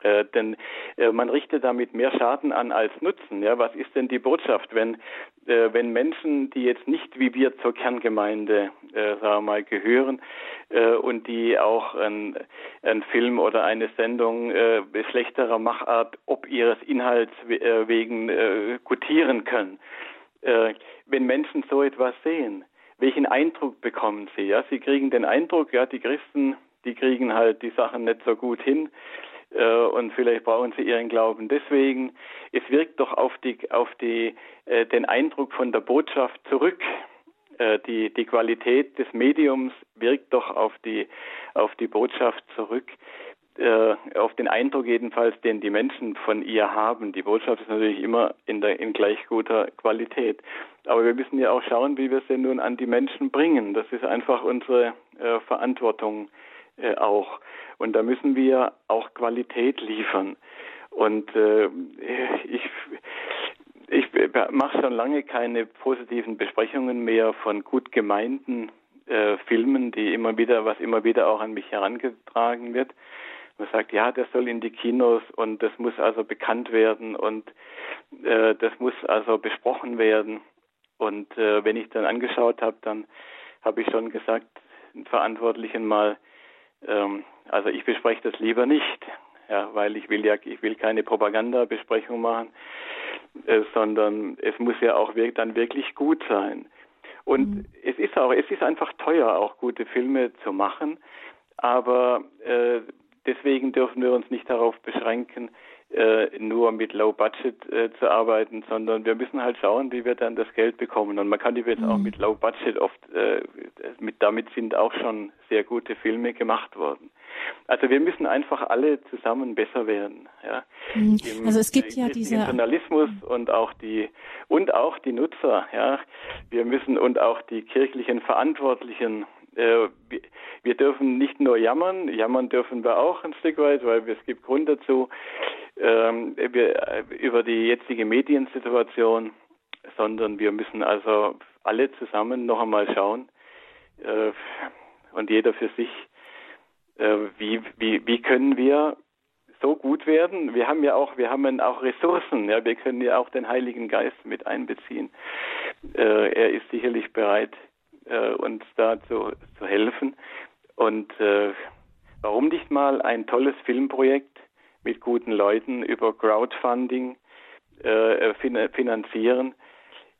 Äh, denn äh, man richtet damit mehr Schaden an als Nutzen. Ja, was ist denn die Botschaft, wenn äh, wenn Menschen, die jetzt nicht wie wir zur Kerngemeinde, äh, sagen wir mal, gehören äh, und die auch ein, ein Film oder eine Sendung schlechterer Machart, ob ihres Inhalts wegen gutieren können, wenn Menschen so etwas sehen, welchen Eindruck bekommen sie? Ja, sie kriegen den Eindruck, ja, die Christen, die kriegen halt die Sachen nicht so gut hin äh, und vielleicht brauchen sie ihren Glauben deswegen. Es wirkt doch auf die auf die äh, den Eindruck von der Botschaft zurück. Äh, die die Qualität des Mediums wirkt doch auf die auf die Botschaft zurück äh, auf den Eindruck jedenfalls, den die Menschen von ihr haben. Die Botschaft ist natürlich immer in, der, in gleich guter Qualität. Aber wir müssen ja auch schauen, wie wir sie nun an die Menschen bringen. Das ist einfach unsere äh, Verantwortung äh, auch. Und da müssen wir auch Qualität liefern. Und äh, ich, ich mache schon lange keine positiven Besprechungen mehr von gut gemeinten äh, Filmen, die immer wieder, was immer wieder auch an mich herangetragen wird. Man sagt, ja, der soll in die Kinos und das muss also bekannt werden und äh, das muss also besprochen werden. Und äh, wenn ich dann angeschaut habe, dann habe ich schon gesagt, den Verantwortlichen mal, ähm, also ich bespreche das lieber nicht, ja, weil ich will ja, ich will keine Propagandabesprechung machen, äh, sondern es muss ja auch wir dann wirklich gut sein. Und mhm. es ist auch, es ist einfach teuer, auch gute Filme zu machen, aber äh, deswegen dürfen wir uns nicht darauf beschränken, äh, nur mit Low Budget äh, zu arbeiten, sondern wir müssen halt schauen, wie wir dann das Geld bekommen. Und man kann die jetzt mhm. auch mit Low Budget oft, äh, mit, damit sind auch schon sehr gute Filme gemacht worden. Also wir müssen einfach alle zusammen besser werden. Ja. Mhm. also es gibt ja diese Journalismus und auch die und auch die Nutzer. Ja, wir müssen und auch die kirchlichen Verantwortlichen äh, wir dürfen nicht nur jammern, jammern dürfen wir auch ein Stück weit, weil es gibt Grund dazu, ähm, äh, über die jetzige Mediensituation, sondern wir müssen also alle zusammen noch einmal schauen äh, und jeder für sich, äh, wie, wie, wie können wir so gut werden. Wir haben ja auch, wir haben auch Ressourcen. Ja, wir können ja auch den Heiligen Geist mit einbeziehen. Er ist sicherlich bereit, äh, uns da zu, zu helfen. Und äh, warum nicht mal ein tolles Filmprojekt mit guten Leuten über Crowdfunding äh, fin finanzieren?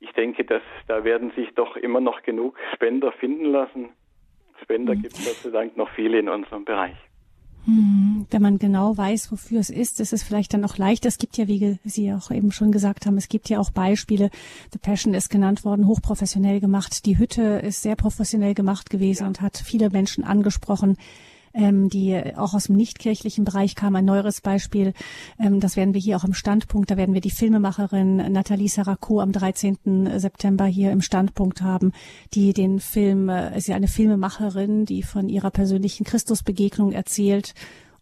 Ich denke, dass da werden sich doch immer noch genug Spender finden lassen. Spender mhm. gibt es Gott sei Dank noch viele in unserem Bereich. Hm, wenn man genau weiß, wofür es ist, ist es vielleicht dann auch leicht. Es gibt ja, wie Sie auch eben schon gesagt haben, es gibt ja auch Beispiele. The Passion ist genannt worden, hochprofessionell gemacht. Die Hütte ist sehr professionell gemacht gewesen ja. und hat viele Menschen angesprochen ähm, die auch aus dem nichtkirchlichen Bereich kam. Ein neueres Beispiel, ähm, das werden wir hier auch im Standpunkt, da werden wir die Filmemacherin Nathalie Sarako am 13. September hier im Standpunkt haben, die den Film, äh, ist ja eine Filmemacherin, die von ihrer persönlichen Christusbegegnung erzählt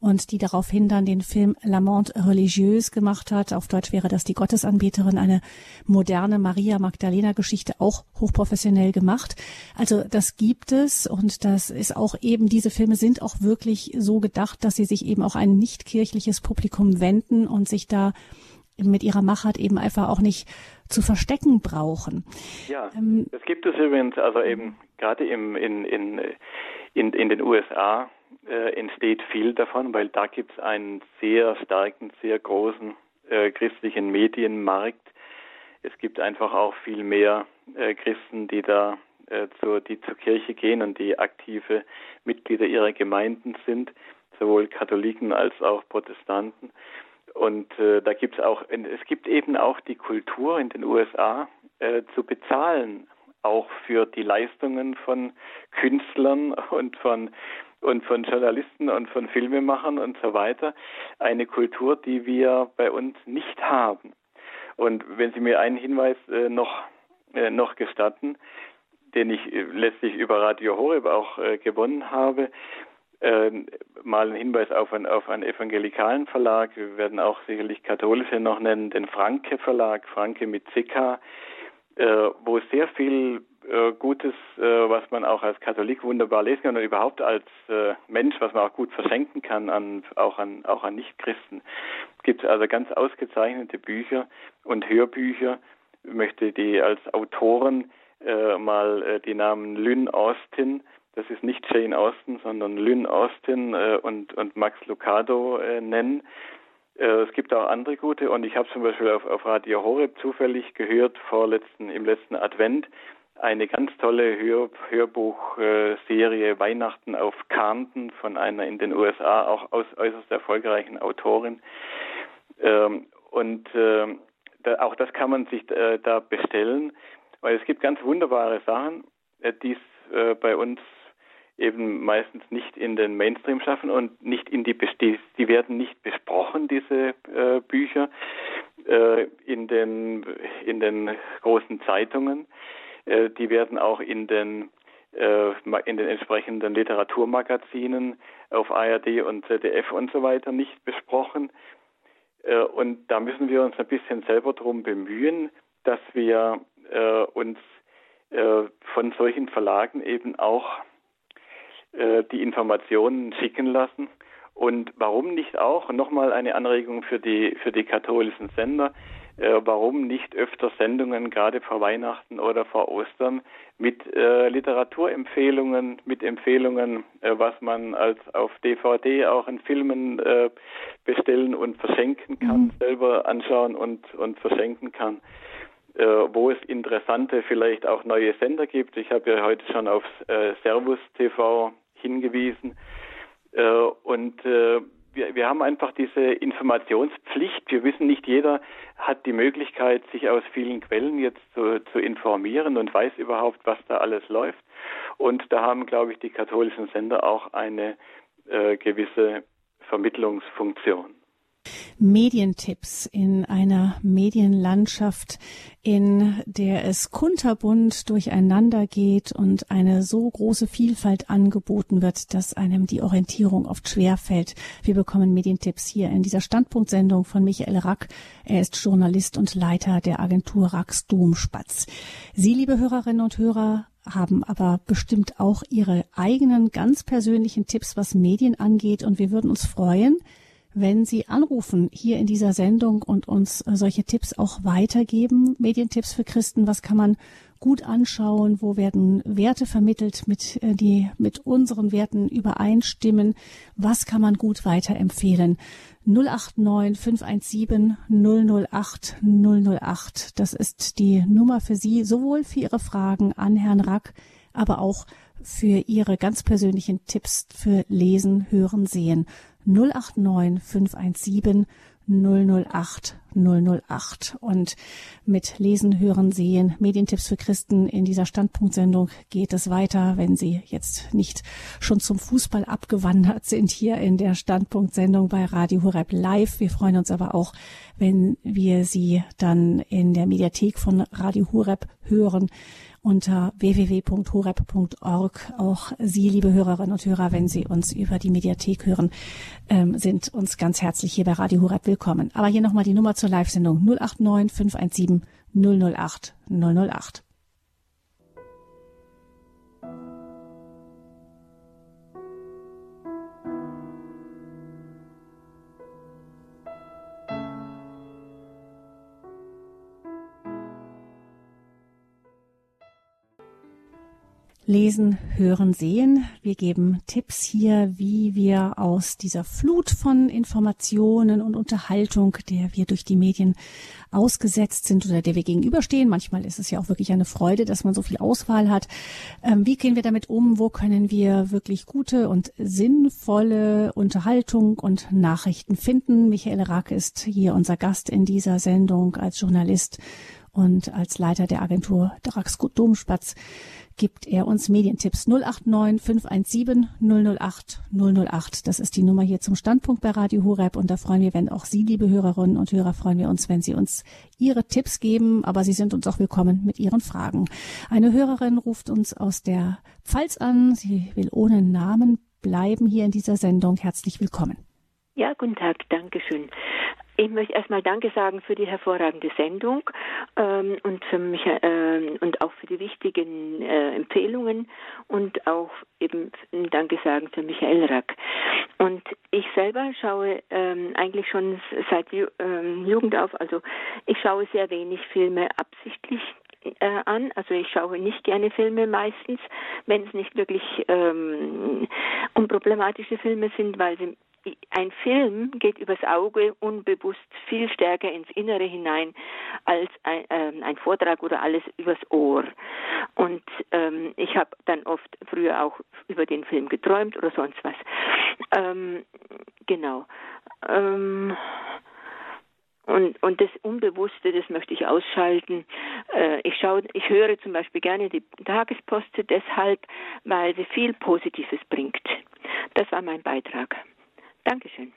und die daraufhin dann den Film La Monde Religieuse gemacht hat. Auf Deutsch wäre das die Gottesanbeterin, eine moderne Maria Magdalena Geschichte, auch hochprofessionell gemacht. Also das gibt es und das ist auch eben, diese Filme sind auch wirklich so gedacht, dass sie sich eben auch ein nicht kirchliches Publikum wenden und sich da mit ihrer Machart eben einfach auch nicht zu verstecken brauchen. Ja, ähm, das gibt es übrigens, also eben gerade im, in, in, in, in den USA äh, entsteht viel davon, weil da gibt es einen sehr starken, sehr großen äh, christlichen Medienmarkt. Es gibt einfach auch viel mehr äh, Christen, die da äh, zur, die zur Kirche gehen und die aktive Mitglieder ihrer Gemeinden sind, sowohl Katholiken als auch Protestanten. Und äh, da gibt es auch, es gibt eben auch die Kultur in den USA äh, zu bezahlen, auch für die Leistungen von Künstlern und von und von Journalisten und von Filmemachern und so weiter. Eine Kultur, die wir bei uns nicht haben. Und wenn Sie mir einen Hinweis äh, noch, äh, noch gestatten, den ich äh, letztlich über Radio Horeb auch äh, gewonnen habe, ähm, mal ein Hinweis auf, ein, auf einen evangelikalen Verlag. Wir werden auch sicherlich katholische noch nennen, den Franke Verlag, Franke mit CK, äh, wo sehr viel äh, Gutes, äh, was man auch als Katholik wunderbar lesen kann und überhaupt als äh, Mensch, was man auch gut verschenken kann, an, auch an, auch an Nichtchristen. Es gibt also ganz ausgezeichnete Bücher und Hörbücher. Ich möchte die als Autoren äh, mal äh, die Namen Lynn Austin, das ist nicht Jane Austen, sondern Lynn Austin und, und Max Lucado nennen. Es gibt auch andere gute und ich habe zum Beispiel auf, auf Radio Horeb zufällig gehört vorletzten im letzten Advent eine ganz tolle Hör Hörbuchserie Weihnachten auf Kanten von einer in den USA auch äußerst erfolgreichen Autorin. Ähm, und äh, da, auch das kann man sich äh, da bestellen, weil es gibt ganz wunderbare Sachen, äh, die es äh, bei uns eben meistens nicht in den Mainstream schaffen und nicht in die, die, die werden nicht besprochen, diese äh, Bücher, äh, in den, in den großen Zeitungen. Äh, die werden auch in den äh, in den entsprechenden Literaturmagazinen auf ARD und ZDF und so weiter nicht besprochen. Äh, und da müssen wir uns ein bisschen selber darum bemühen, dass wir uns von solchen Verlagen eben auch die Informationen schicken lassen. Und warum nicht auch, nochmal eine Anregung für die, für die katholischen Sender, äh, warum nicht öfter Sendungen gerade vor Weihnachten oder vor Ostern mit äh, Literaturempfehlungen, mit Empfehlungen, äh, was man als auf DVD auch in Filmen äh, bestellen und verschenken kann, mhm. selber anschauen und, und verschenken kann. Äh, wo es interessante, vielleicht auch neue Sender gibt. Ich habe ja heute schon auf äh, Servus TV hingewiesen. und wir, wir haben einfach diese Informationspflicht. Wir wissen nicht, jeder hat die Möglichkeit, sich aus vielen Quellen jetzt zu, zu informieren und weiß überhaupt, was da alles läuft. Und da haben, glaube ich, die katholischen Sender auch eine äh, gewisse Vermittlungsfunktion. Medientipps in einer Medienlandschaft, in der es kunterbunt durcheinander geht und eine so große Vielfalt angeboten wird, dass einem die Orientierung oft schwer fällt. Wir bekommen Medientipps hier in dieser Standpunktsendung von Michael Rack. Er ist Journalist und Leiter der Agentur Racks Domspatz. Sie, liebe Hörerinnen und Hörer, haben aber bestimmt auch Ihre eigenen ganz persönlichen Tipps, was Medien angeht. Und wir würden uns freuen, wenn Sie anrufen hier in dieser Sendung und uns äh, solche Tipps auch weitergeben. Medientipps für Christen, was kann man gut anschauen, wo werden Werte vermittelt, mit, äh, die mit unseren Werten übereinstimmen, was kann man gut weiterempfehlen. 089 517 008 008. Das ist die Nummer für Sie, sowohl für Ihre Fragen an Herrn Rack, aber auch für Ihre ganz persönlichen Tipps für Lesen, Hören, Sehen. 089 517 008 008. Und mit Lesen, Hören, Sehen, Medientipps für Christen in dieser Standpunktsendung geht es weiter, wenn Sie jetzt nicht schon zum Fußball abgewandert sind hier in der Standpunktsendung bei Radio Horeb Live. Wir freuen uns aber auch, wenn wir Sie dann in der Mediathek von Radio Horeb hören unter www.horeb.org. Auch Sie, liebe Hörerinnen und Hörer, wenn Sie uns über die Mediathek hören, ähm, sind uns ganz herzlich hier bei Radio Horeb willkommen. Aber hier nochmal die Nummer zur Live-Sendung 089 517 008 008. Lesen, hören, sehen. Wir geben Tipps hier, wie wir aus dieser Flut von Informationen und Unterhaltung, der wir durch die Medien ausgesetzt sind oder der wir gegenüberstehen. Manchmal ist es ja auch wirklich eine Freude, dass man so viel Auswahl hat. Ähm, wie gehen wir damit um? Wo können wir wirklich gute und sinnvolle Unterhaltung und Nachrichten finden? Michael Rake ist hier unser Gast in dieser Sendung als Journalist und als Leiter der Agentur Drax Domspatz gibt er uns Medientipps 089 517 008 008. Das ist die Nummer hier zum Standpunkt bei Radio Horeb und da freuen wir, wenn auch Sie, liebe Hörerinnen und Hörer, freuen wir uns, wenn Sie uns Ihre Tipps geben, aber Sie sind uns auch willkommen mit Ihren Fragen. Eine Hörerin ruft uns aus der Pfalz an. Sie will ohne Namen bleiben hier in dieser Sendung. Herzlich willkommen. Ja, guten Tag, danke schön. Ich möchte erstmal Danke sagen für die hervorragende Sendung ähm, und für mich äh, und auch für die wichtigen äh, Empfehlungen und auch eben Danke sagen für Michael Rack. Und ich selber schaue ähm, eigentlich schon seit Ju ähm, Jugend auf, also ich schaue sehr wenig Filme absichtlich äh, an. Also ich schaue nicht gerne Filme meistens, wenn es nicht wirklich ähm, unproblematische Filme sind, weil sie ein Film geht übers Auge unbewusst viel stärker ins Innere hinein als ein, ähm, ein Vortrag oder alles übers Ohr. Und ähm, ich habe dann oft früher auch über den Film geträumt oder sonst was. Ähm, genau. Ähm, und, und das Unbewusste, das möchte ich ausschalten. Äh, ich schaue, ich höre zum Beispiel gerne die Tagespost deshalb, weil sie viel Positives bringt. Das war mein Beitrag. Dankeschön.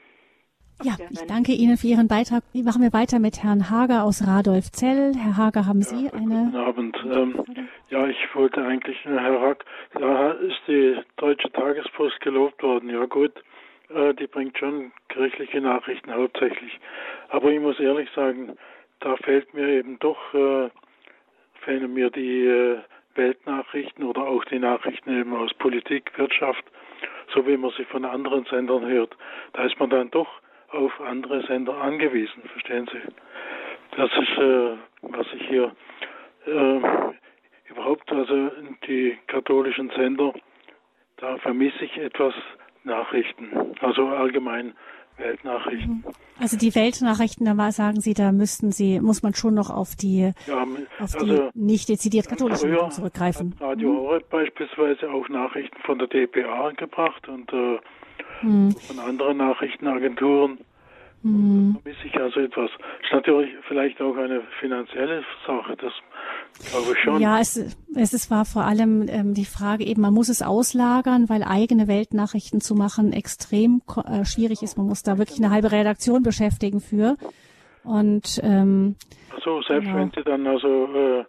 Ja, ich danke Ihnen für Ihren Beitrag. Wie machen wir weiter mit Herrn Hager aus Radolfzell? Herr Hager, haben Sie ja, eine? Guten Abend. Ähm, ja, ich wollte eigentlich, äh, Herr Rack, da ist die Deutsche Tagespost gelobt worden. Ja gut, äh, die bringt schon kirchliche Nachrichten hauptsächlich. Aber ich muss ehrlich sagen, da fällt mir eben doch, äh, fehlen mir die äh, Weltnachrichten oder auch die Nachrichten eben aus Politik, Wirtschaft so wie man sie von anderen Sendern hört. Da ist man dann doch auf andere Sender angewiesen, verstehen Sie? Das ist, äh, was ich hier äh, überhaupt, also die katholischen Sender, da vermisse ich etwas Nachrichten, also allgemein Weltnachrichten. Mhm. Also die Weltnachrichten, da sagen Sie, da müssten Sie, muss man schon noch auf die, ja, auf also die nicht dezidiert katholischen Medien zurückgreifen. Hat Radio mhm. Horeb beispielsweise auch Nachrichten von der DPA gebracht und äh, mhm. von anderen Nachrichtenagenturen. Mhm. Da vermisse ich also etwas. Ist natürlich vielleicht auch eine finanzielle Sache, das glaube ich schon. Ja, es, es ist, war vor allem ähm, die Frage eben, man muss es auslagern, weil eigene Weltnachrichten zu machen extrem äh, schwierig ist. Man muss da wirklich eine halbe Redaktion beschäftigen für. Und ähm, so selbst genau. wenn Sie dann also äh,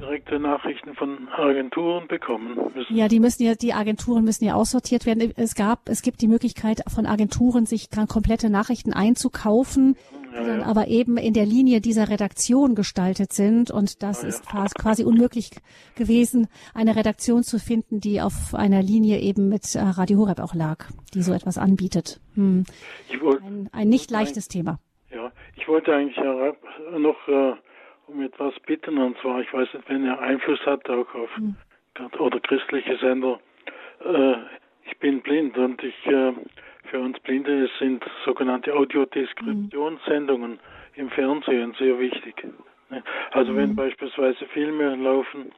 direkte Nachrichten von Agenturen bekommen müssen. Ja, die müssen ja, die Agenturen müssen ja aussortiert werden. Es gab, es gibt die Möglichkeit von Agenturen, sich komplette Nachrichten einzukaufen, ja, die dann ja. aber eben in der Linie dieser Redaktion gestaltet sind. Und das ja, ist fast quasi unmöglich gewesen, eine Redaktion zu finden, die auf einer Linie eben mit äh, Radio Horeb auch lag, die so etwas anbietet. Hm. Wollt, ein, ein, nicht leichtes Thema. Ja, ich wollte eigentlich noch äh, um etwas bitten. Und zwar, ich weiß nicht, wenn er Einfluss hat auch auf mhm. oder christliche Sender. Äh, ich bin blind und ich äh, für uns Blinde sind sogenannte Audiodeskriptionssendungen mhm. im Fernsehen sehr wichtig. Ne? Also mhm. wenn beispielsweise Filme laufen,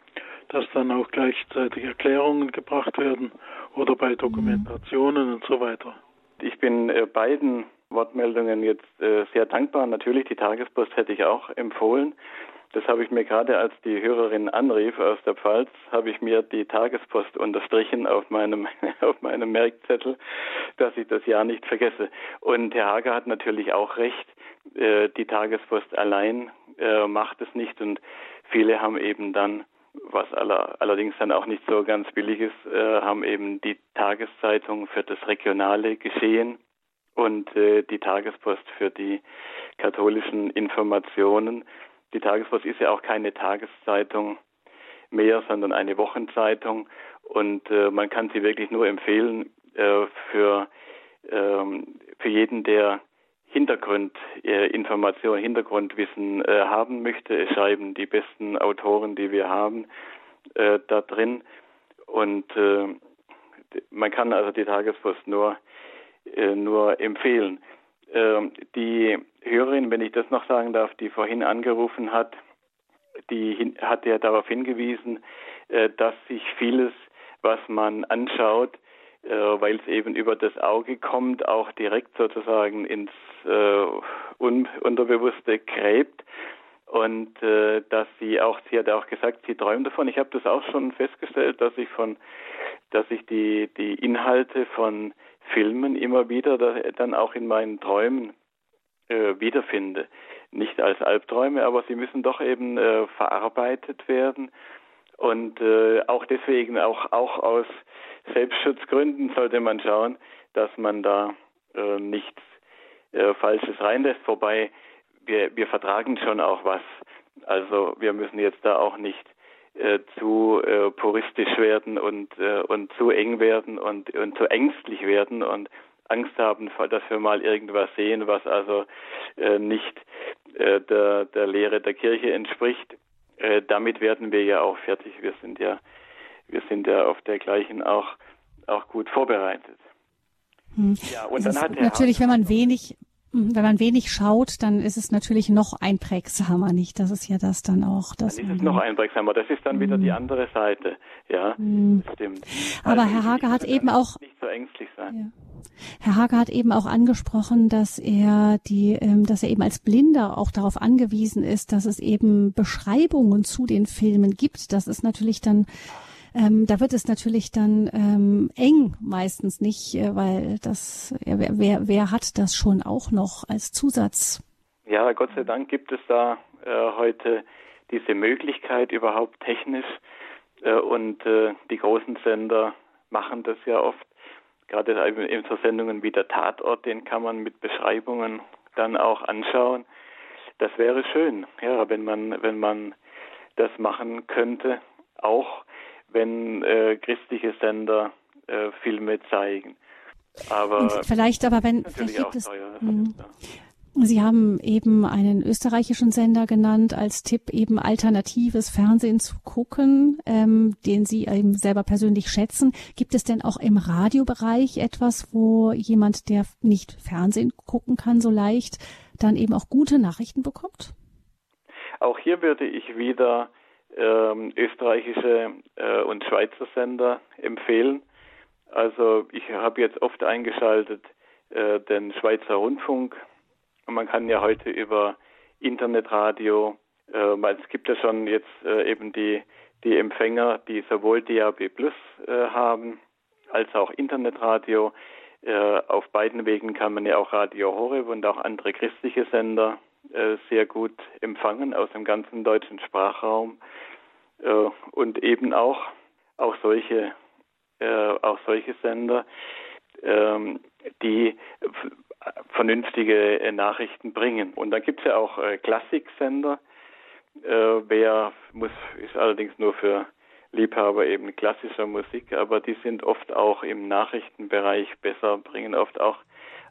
dass dann auch gleichzeitig Erklärungen gebracht werden oder bei mhm. Dokumentationen und so weiter. Ich bin äh, beiden Wortmeldungen jetzt äh, sehr dankbar. Natürlich, die Tagespost hätte ich auch empfohlen. Das habe ich mir gerade, als die Hörerin anrief aus der Pfalz, habe ich mir die Tagespost unterstrichen auf meinem, auf meinem Merkzettel, dass ich das Jahr nicht vergesse. Und Herr Hager hat natürlich auch recht. Äh, die Tagespost allein äh, macht es nicht und viele haben eben dann was aller, allerdings dann auch nicht so ganz billig ist, äh, haben eben die Tageszeitung für das regionale Geschehen und äh, die Tagespost für die katholischen Informationen. Die Tagespost ist ja auch keine Tageszeitung mehr, sondern eine Wochenzeitung und äh, man kann sie wirklich nur empfehlen äh, für, ähm, für jeden, der Hintergrundinformation, Hintergrundwissen äh, haben möchte. Es schreiben die besten Autoren, die wir haben, äh, da drin. Und äh, man kann also die Tagespost nur, äh, nur empfehlen. Ähm, die Hörerin, wenn ich das noch sagen darf, die vorhin angerufen hat, die hat ja darauf hingewiesen, äh, dass sich vieles, was man anschaut, äh, weil es eben über das Auge kommt, auch direkt sozusagen ins Un Unterbewusste gräbt. Und äh, dass sie auch, sie hat auch gesagt, sie träumt davon. Ich habe das auch schon festgestellt, dass ich von, dass ich die die Inhalte von Filmen immer wieder da, dann auch in meinen Träumen äh, wiederfinde. Nicht als Albträume, aber sie müssen doch eben äh, verarbeitet werden. Und äh, auch deswegen, auch, auch aus Selbstschutzgründen sollte man schauen, dass man da äh, nichts äh, Falsches reinlässt. Wobei wir, wir vertragen schon auch was. Also wir müssen jetzt da auch nicht äh, zu äh, puristisch werden und, äh, und zu eng werden und, und zu ängstlich werden und Angst haben, dass wir mal irgendwas sehen, was also äh, nicht äh, der, der Lehre der Kirche entspricht. Äh, damit werden wir ja auch fertig. Wir sind ja, wir sind ja auf der gleichen auch, auch gut vorbereitet. Hm. Ja, und dann hat natürlich, wenn man wenig, wenn man wenig schaut, dann ist es natürlich noch einprägsamer, nicht? Das ist ja das dann auch. Das dann ist es noch einprägsamer. Das ist dann hm. wieder die andere Seite. Ja, hm. stimmt. Aber also Herr Hage hat eben auch nicht so ängstlich sein. Ja. Herr Hage hat eben auch angesprochen, dass er die, ähm, dass er eben als Blinder auch darauf angewiesen ist, dass es eben Beschreibungen zu den Filmen gibt. Das ist natürlich dann ähm, da wird es natürlich dann ähm, eng meistens nicht, äh, weil das äh, wer, wer hat das schon auch noch als Zusatz? Ja, Gott sei Dank gibt es da äh, heute diese Möglichkeit überhaupt technisch äh, und äh, die großen Sender machen das ja oft gerade in so Sendungen wie der Tatort, den kann man mit Beschreibungen dann auch anschauen. Das wäre schön, ja, wenn man, wenn man das machen könnte, auch wenn äh, christliche Sender äh, Filme zeigen. Aber Und vielleicht aber wenn vielleicht gibt es, teuer, hm. Sie haben eben einen österreichischen Sender genannt als Tipp, eben alternatives Fernsehen zu gucken, ähm, den Sie eben selber persönlich schätzen. Gibt es denn auch im Radiobereich etwas, wo jemand, der nicht Fernsehen gucken kann, so leicht, dann eben auch gute Nachrichten bekommt? Auch hier würde ich wieder ähm, österreichische äh, und Schweizer Sender empfehlen. Also ich habe jetzt oft eingeschaltet äh, den Schweizer Rundfunk und man kann ja heute über Internetradio, äh, es gibt ja schon jetzt äh, eben die, die Empfänger, die sowohl DAB Plus äh, haben als auch Internetradio. Äh, auf beiden Wegen kann man ja auch Radio Horeb und auch andere christliche Sender sehr gut empfangen aus dem ganzen deutschen Sprachraum äh, und eben auch auch solche auch solche Sender, ähm, die vernünftige äh, Nachrichten bringen. Und dann gibt es ja auch äh, Klassiksender. Äh, wer muss, ist allerdings nur für Liebhaber eben klassischer Musik, aber die sind oft auch im Nachrichtenbereich besser, bringen oft auch,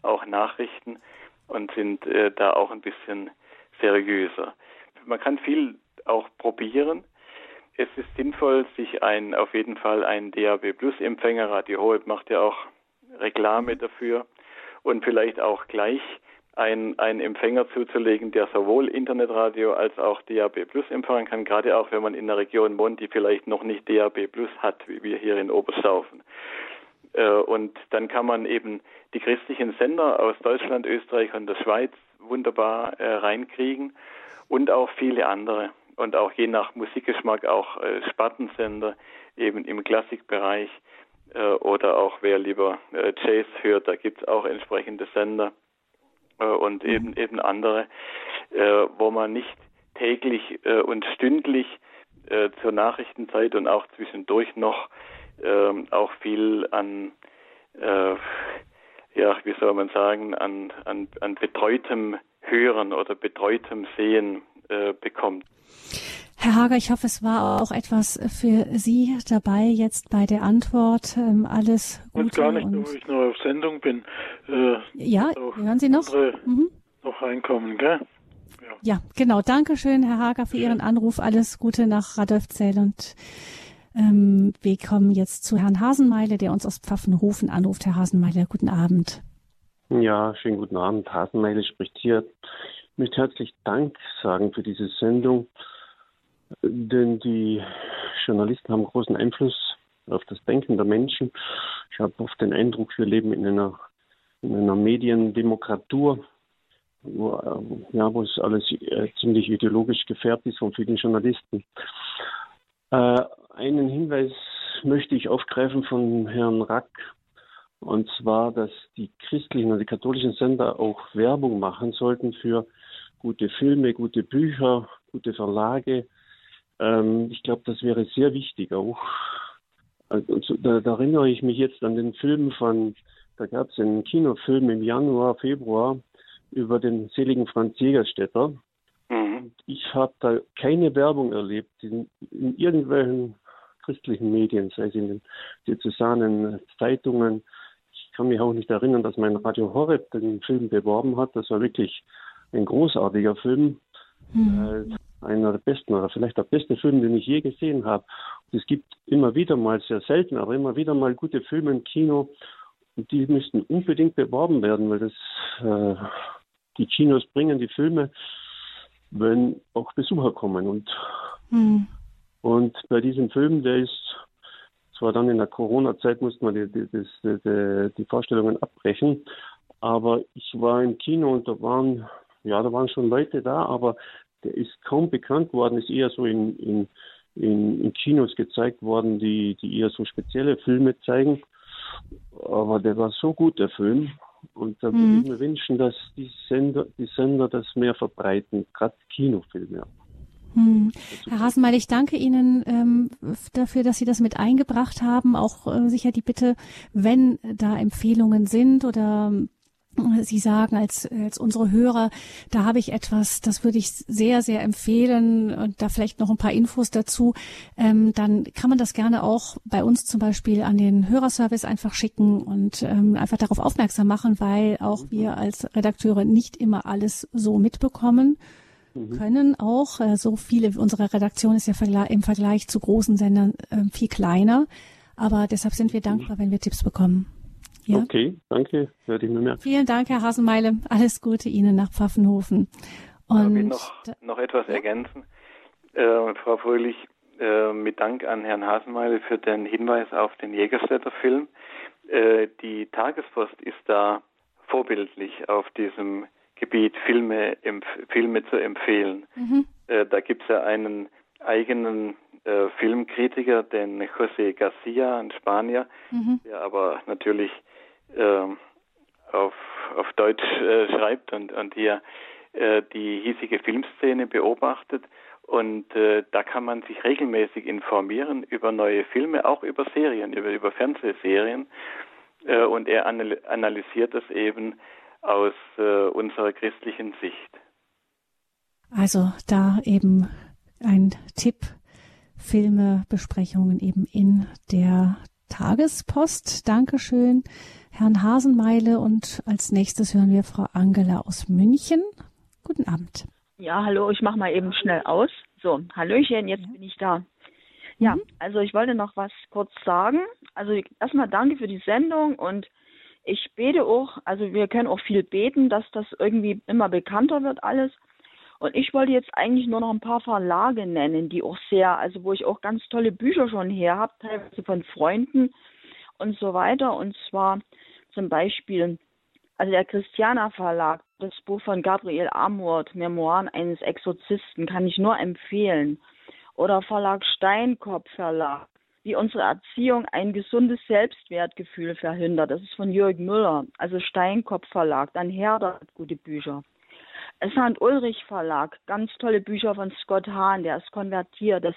auch Nachrichten und sind äh, da auch ein bisschen seriöser. Man kann viel auch probieren. Es ist sinnvoll, sich ein, auf jeden Fall einen DAB Plus Empfänger, Radio Hohe macht ja auch Reklame dafür, und vielleicht auch gleich einen, einen Empfänger zuzulegen, der sowohl Internetradio als auch DAB Plus empfangen kann, gerade auch wenn man in einer Region wohnt, die vielleicht noch nicht DAB Plus hat, wie wir hier in Oberstaufen. Äh, und dann kann man eben die christlichen Sender aus Deutschland, Österreich und der Schweiz wunderbar äh, reinkriegen und auch viele andere. Und auch je nach Musikgeschmack auch äh, Spartensender eben im Klassikbereich oder auch wer lieber Jazz hört, da gibt es auch entsprechende Sender und mhm. eben eben andere, wo man nicht täglich und stündlich zur Nachrichtenzeit und auch zwischendurch noch äh, auch viel an äh, ja, wie soll man sagen, an, an, an betreutem Hören oder betreutem Sehen äh, bekommt. Herr Hager, ich hoffe, es war auch etwas für Sie dabei jetzt bei der Antwort. Ähm, alles Gute. Ich gar nicht, ob ich noch auf Sendung bin. Äh, ja, hören Sie noch? Mhm. Noch reinkommen, gell? Ja. ja, genau. Dankeschön, Herr Hager, für Ihren Anruf. Alles Gute nach Radolfzell und ähm, wir kommen jetzt zu Herrn Hasenmeile, der uns aus Pfaffenhofen anruft. Herr Hasenmeile, guten Abend. Ja, schönen guten Abend. Hasenmeile spricht hier. Ich möchte herzlich Dank sagen für diese Sendung, denn die Journalisten haben großen Einfluss auf das Denken der Menschen. Ich habe oft den Eindruck, wir leben in einer, in einer Mediendemokratur, wo, ja, wo es alles äh, ziemlich ideologisch gefärbt ist von vielen Journalisten. Äh, einen Hinweis möchte ich aufgreifen von Herrn Rack, und zwar, dass die christlichen und die katholischen Sender auch Werbung machen sollten für gute Filme, gute Bücher, gute Verlage. Ähm, ich glaube, das wäre sehr wichtig auch. Also, da, da, erinnere ich mich jetzt an den Film von, da gab es einen Kinofilm im Januar, Februar über den seligen Franz Jägerstätter. Mhm. Ich habe da keine Werbung erlebt in, in irgendwelchen christlichen Medien, sei es in den diözesanen Zeitungen. Ich kann mich auch nicht erinnern, dass mein Radio Horeb den Film beworben hat. Das war wirklich ein großartiger Film. Mhm. Äh, einer der besten oder vielleicht der beste Film, den ich je gesehen habe. es gibt immer wieder mal, sehr selten, aber immer wieder mal gute Filme im Kino. Und die müssten unbedingt beworben werden, weil das äh, die Kinos bringen die Filme, wenn auch Besucher kommen. Und mhm. Und bei diesem Film, der ist zwar dann in der Corona-Zeit musste man die, die, die, die, Vorstellungen abbrechen, aber ich war im Kino und da waren, ja, da waren schon Leute da, aber der ist kaum bekannt worden, ist eher so in, in, in, in Kinos gezeigt worden, die, die eher so spezielle Filme zeigen. Aber der war so gut, der Film. Und da mhm. würde ich mir wünschen, dass die Sender, die Sender das mehr verbreiten, gerade Kinofilme. Hm. Herr Hasenmeil, ich danke Ihnen ähm, dafür, dass Sie das mit eingebracht haben. Auch äh, sicher die Bitte, wenn da Empfehlungen sind oder äh, Sie sagen als, als unsere Hörer, da habe ich etwas, das würde ich sehr, sehr empfehlen und da vielleicht noch ein paar Infos dazu. Ähm, dann kann man das gerne auch bei uns zum Beispiel an den Hörerservice einfach schicken und ähm, einfach darauf aufmerksam machen, weil auch wir als Redakteure nicht immer alles so mitbekommen. Mhm. können auch. Äh, so viele, unsere Redaktion ist ja im Vergleich zu großen Sendern äh, viel kleiner. Aber deshalb sind wir dankbar, wenn wir Tipps bekommen. Ja? Okay, danke. Werde ich mir merken. Vielen Dank, Herr Hasenmeile. Alles Gute Ihnen nach Pfaffenhofen. Und ich noch, noch etwas ergänzen. Äh, Frau Fröhlich, äh, mit Dank an Herrn Hasenmeile für den Hinweis auf den Jägerstädter Film. Äh, die Tagespost ist da vorbildlich auf diesem Gebiet, Filme, Filme zu empfehlen. Mhm. Äh, da gibt es ja einen eigenen äh, Filmkritiker, den José Garcia, ein Spanier, mhm. der aber natürlich äh, auf, auf Deutsch äh, schreibt und, und hier äh, die hiesige Filmszene beobachtet. Und äh, da kann man sich regelmäßig informieren über neue Filme, auch über Serien, über, über Fernsehserien. und er analysiert das eben aus äh, unserer christlichen Sicht. Also da eben ein Tipp, Filme, Besprechungen eben in der Tagespost. Dankeschön, Herrn Hasenmeile. Und als nächstes hören wir Frau Angela aus München. Guten Abend. Ja, hallo, ich mache mal eben schnell aus. So, Hallöchen, jetzt ja. bin ich da. Ja, mhm. also ich wollte noch was kurz sagen. Also erstmal danke für die Sendung und ich bete auch, also wir können auch viel beten, dass das irgendwie immer bekannter wird alles. Und ich wollte jetzt eigentlich nur noch ein paar Verlage nennen, die auch sehr, also wo ich auch ganz tolle Bücher schon her habe, teilweise von Freunden. und so weiter. Und zwar zum Beispiel, also der Christiana Verlag, das Buch von Gabriel Amort, Memoiren eines Exorzisten, kann ich nur empfehlen. Oder Verlag Steinkopf Verlag, wie unsere Erziehung ein gesundes Selbstwertgefühl verhindert. Das ist von Jürgen Müller, also Steinkopf Verlag. Dann Herder hat gute Bücher. Es hat Ulrich Verlag, ganz tolle Bücher von Scott Hahn, der ist konvertiert. Das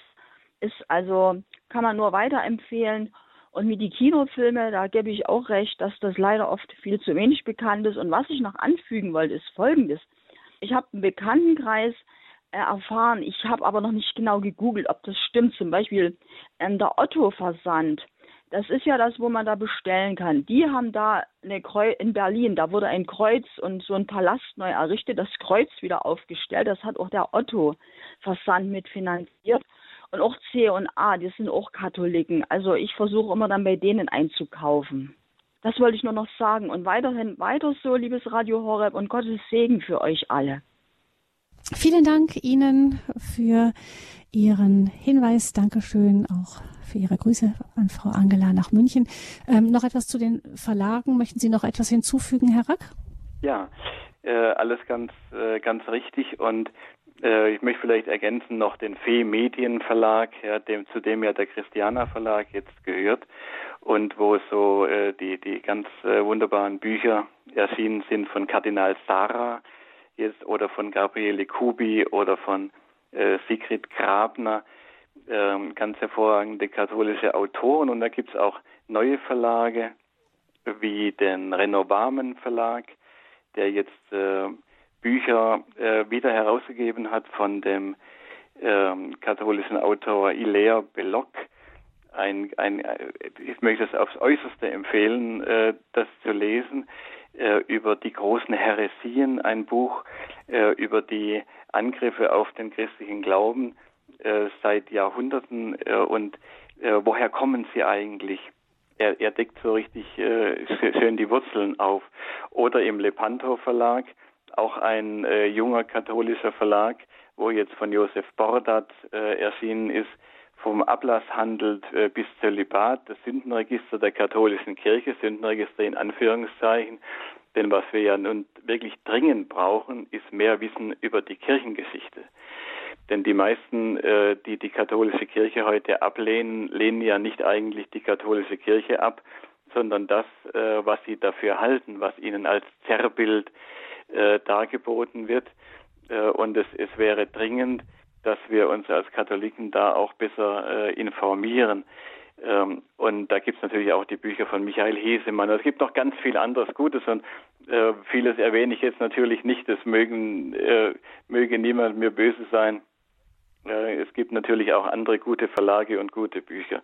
ist also, kann man nur weiterempfehlen. Und mit die Kinofilme, da gebe ich auch recht, dass das leider oft viel zu wenig bekannt ist. Und was ich noch anfügen wollte, ist Folgendes. Ich habe einen Bekanntenkreis erfahren, ich habe aber noch nicht genau gegoogelt, ob das stimmt. Zum Beispiel ähm, der Otto-Versand. Das ist ja das, wo man da bestellen kann. Die haben da eine Kreuz in Berlin, da wurde ein Kreuz und so ein Palast neu errichtet, das Kreuz wieder aufgestellt. Das hat auch der Otto-Versand mitfinanziert und auch C und A, die sind auch Katholiken. Also ich versuche immer dann bei denen einzukaufen. Das wollte ich nur noch sagen. Und weiterhin weiter so, liebes Radio Horeb und Gottes Segen für euch alle. Vielen Dank Ihnen für Ihren Hinweis. Dankeschön auch für Ihre Grüße an Frau Angela nach München. Ähm, noch etwas zu den Verlagen. Möchten Sie noch etwas hinzufügen, Herr Rack? Ja, äh, alles ganz, äh, ganz richtig. Und äh, ich möchte vielleicht ergänzen noch den Fee Medienverlag, ja, dem, zu dem ja der Christiana Verlag jetzt gehört und wo so äh, die, die ganz äh, wunderbaren Bücher erschienen sind von Kardinal Sarah jetzt oder von Gabriele Kubi oder von äh, Sigrid Grabner, äh, ganz hervorragende katholische Autoren und da gibt es auch neue Verlage wie den Renovamen Verlag, der jetzt äh, Bücher äh, wieder herausgegeben hat von dem ähm, katholischen Autor Ilea Belloc. Ein, ein, äh, ich möchte es aufs Äußerste empfehlen, äh, das zu lesen, äh, über die großen Heresien, ein Buch äh, über die Angriffe auf den christlichen Glauben äh, seit Jahrhunderten und woher kommen sie eigentlich? Er, er deckt so richtig schön die Wurzeln auf. Oder im Lepanto Verlag auch ein äh, junger katholischer Verlag, wo jetzt von Josef Bordat äh, erschienen ist, vom Ablass handelt äh, bis Zölibat, das Sündenregister der katholischen Kirche, Sündenregister in Anführungszeichen. Denn was wir ja nun wirklich dringend brauchen, ist mehr Wissen über die Kirchengeschichte. Denn die meisten, äh, die die katholische Kirche heute ablehnen, lehnen ja nicht eigentlich die katholische Kirche ab, sondern das, äh, was sie dafür halten, was ihnen als Zerrbild äh, dargeboten wird. Äh, und es, es wäre dringend, dass wir uns als Katholiken da auch besser äh, informieren. Ähm, und da gibt es natürlich auch die Bücher von Michael Hesemann. Es gibt noch ganz viel anderes Gutes und äh, vieles erwähne ich jetzt natürlich nicht. Das mögen, äh, möge niemand mir böse sein. Äh, es gibt natürlich auch andere gute Verlage und gute Bücher.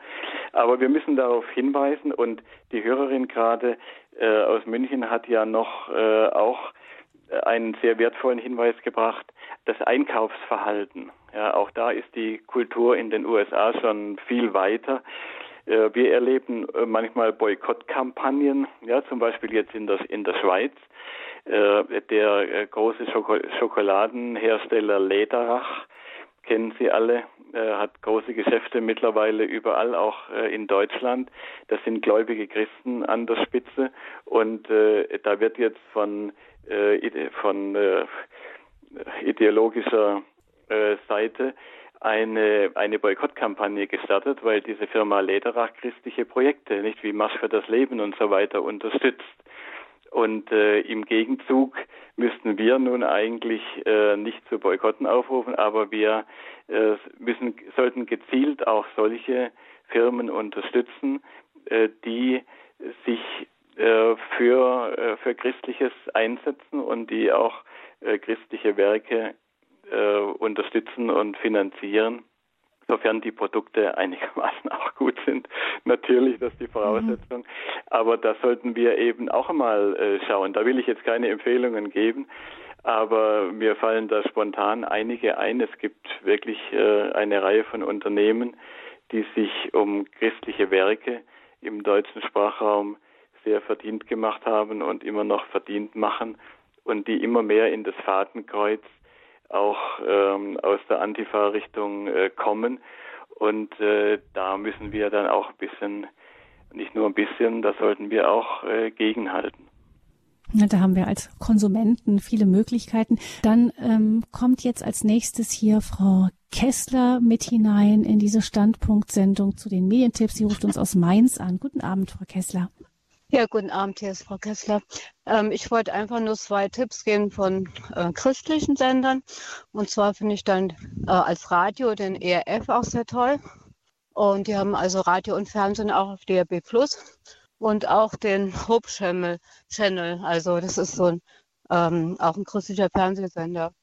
Aber wir müssen darauf hinweisen und die Hörerin gerade äh, aus München hat ja noch äh, auch einen sehr wertvollen Hinweis gebracht, das Einkaufsverhalten. Ja, auch da ist die Kultur in den USA schon viel weiter. Äh, wir erleben äh, manchmal Boykottkampagnen, ja, zum Beispiel jetzt in der, in der Schweiz. Äh, der große Schokoladenhersteller Lederach, kennen Sie alle, hat große Geschäfte mittlerweile überall, auch in Deutschland. Das sind gläubige Christen an der Spitze und da wird jetzt von äh, von äh, ideologischer äh, Seite eine, eine Boykottkampagne gestartet, weil diese Firma Lederach christliche Projekte, nicht wie Marsch für das Leben und so weiter unterstützt. Und äh, im Gegenzug müssten wir nun eigentlich äh, nicht zu Boykotten aufrufen, aber wir äh, müssen, sollten gezielt auch solche Firmen unterstützen, äh, die sich für, äh, für Christliches einsetzen und die auch äh, christliche Werke unterstützen und finanzieren, sofern die Produkte einigermaßen auch gut sind. Natürlich, das ist die Voraussetzung. Mhm. Aber da sollten wir eben auch mal schauen. Da will ich jetzt keine Empfehlungen geben. Aber mir fallen da spontan einige ein. Es gibt wirklich eine Reihe von Unternehmen, die sich um christliche Werke im deutschen Sprachraum sehr verdient gemacht haben und immer noch verdient machen und die immer mehr in das Fadenkreuz auch ähm, aus der Antifa-Richtung äh, kommen. Und äh, da müssen wir dann auch ein bisschen nicht nur ein bisschen, da sollten wir auch äh, gegenhalten. Da haben wir als Konsumenten viele Möglichkeiten. Dann ähm, kommt jetzt als nächstes hier Frau Kessler mit hinein in diese Standpunktsendung zu den Medientipps. Sie ruft uns aus Mainz an. Guten Abend, Frau Kessler. Ja, guten Abend, hier ist Frau Kessler. Ähm, ich wollte einfach nur zwei Tipps geben von äh, christlichen Sendern. Und zwar finde ich dann äh, als Radio den ERF auch sehr toll. Und die haben also Radio und Fernsehen auch auf DRB Plus und auch den Hope Channel. Also das ist so ein, ähm, auch ein christlicher Fernsehsender.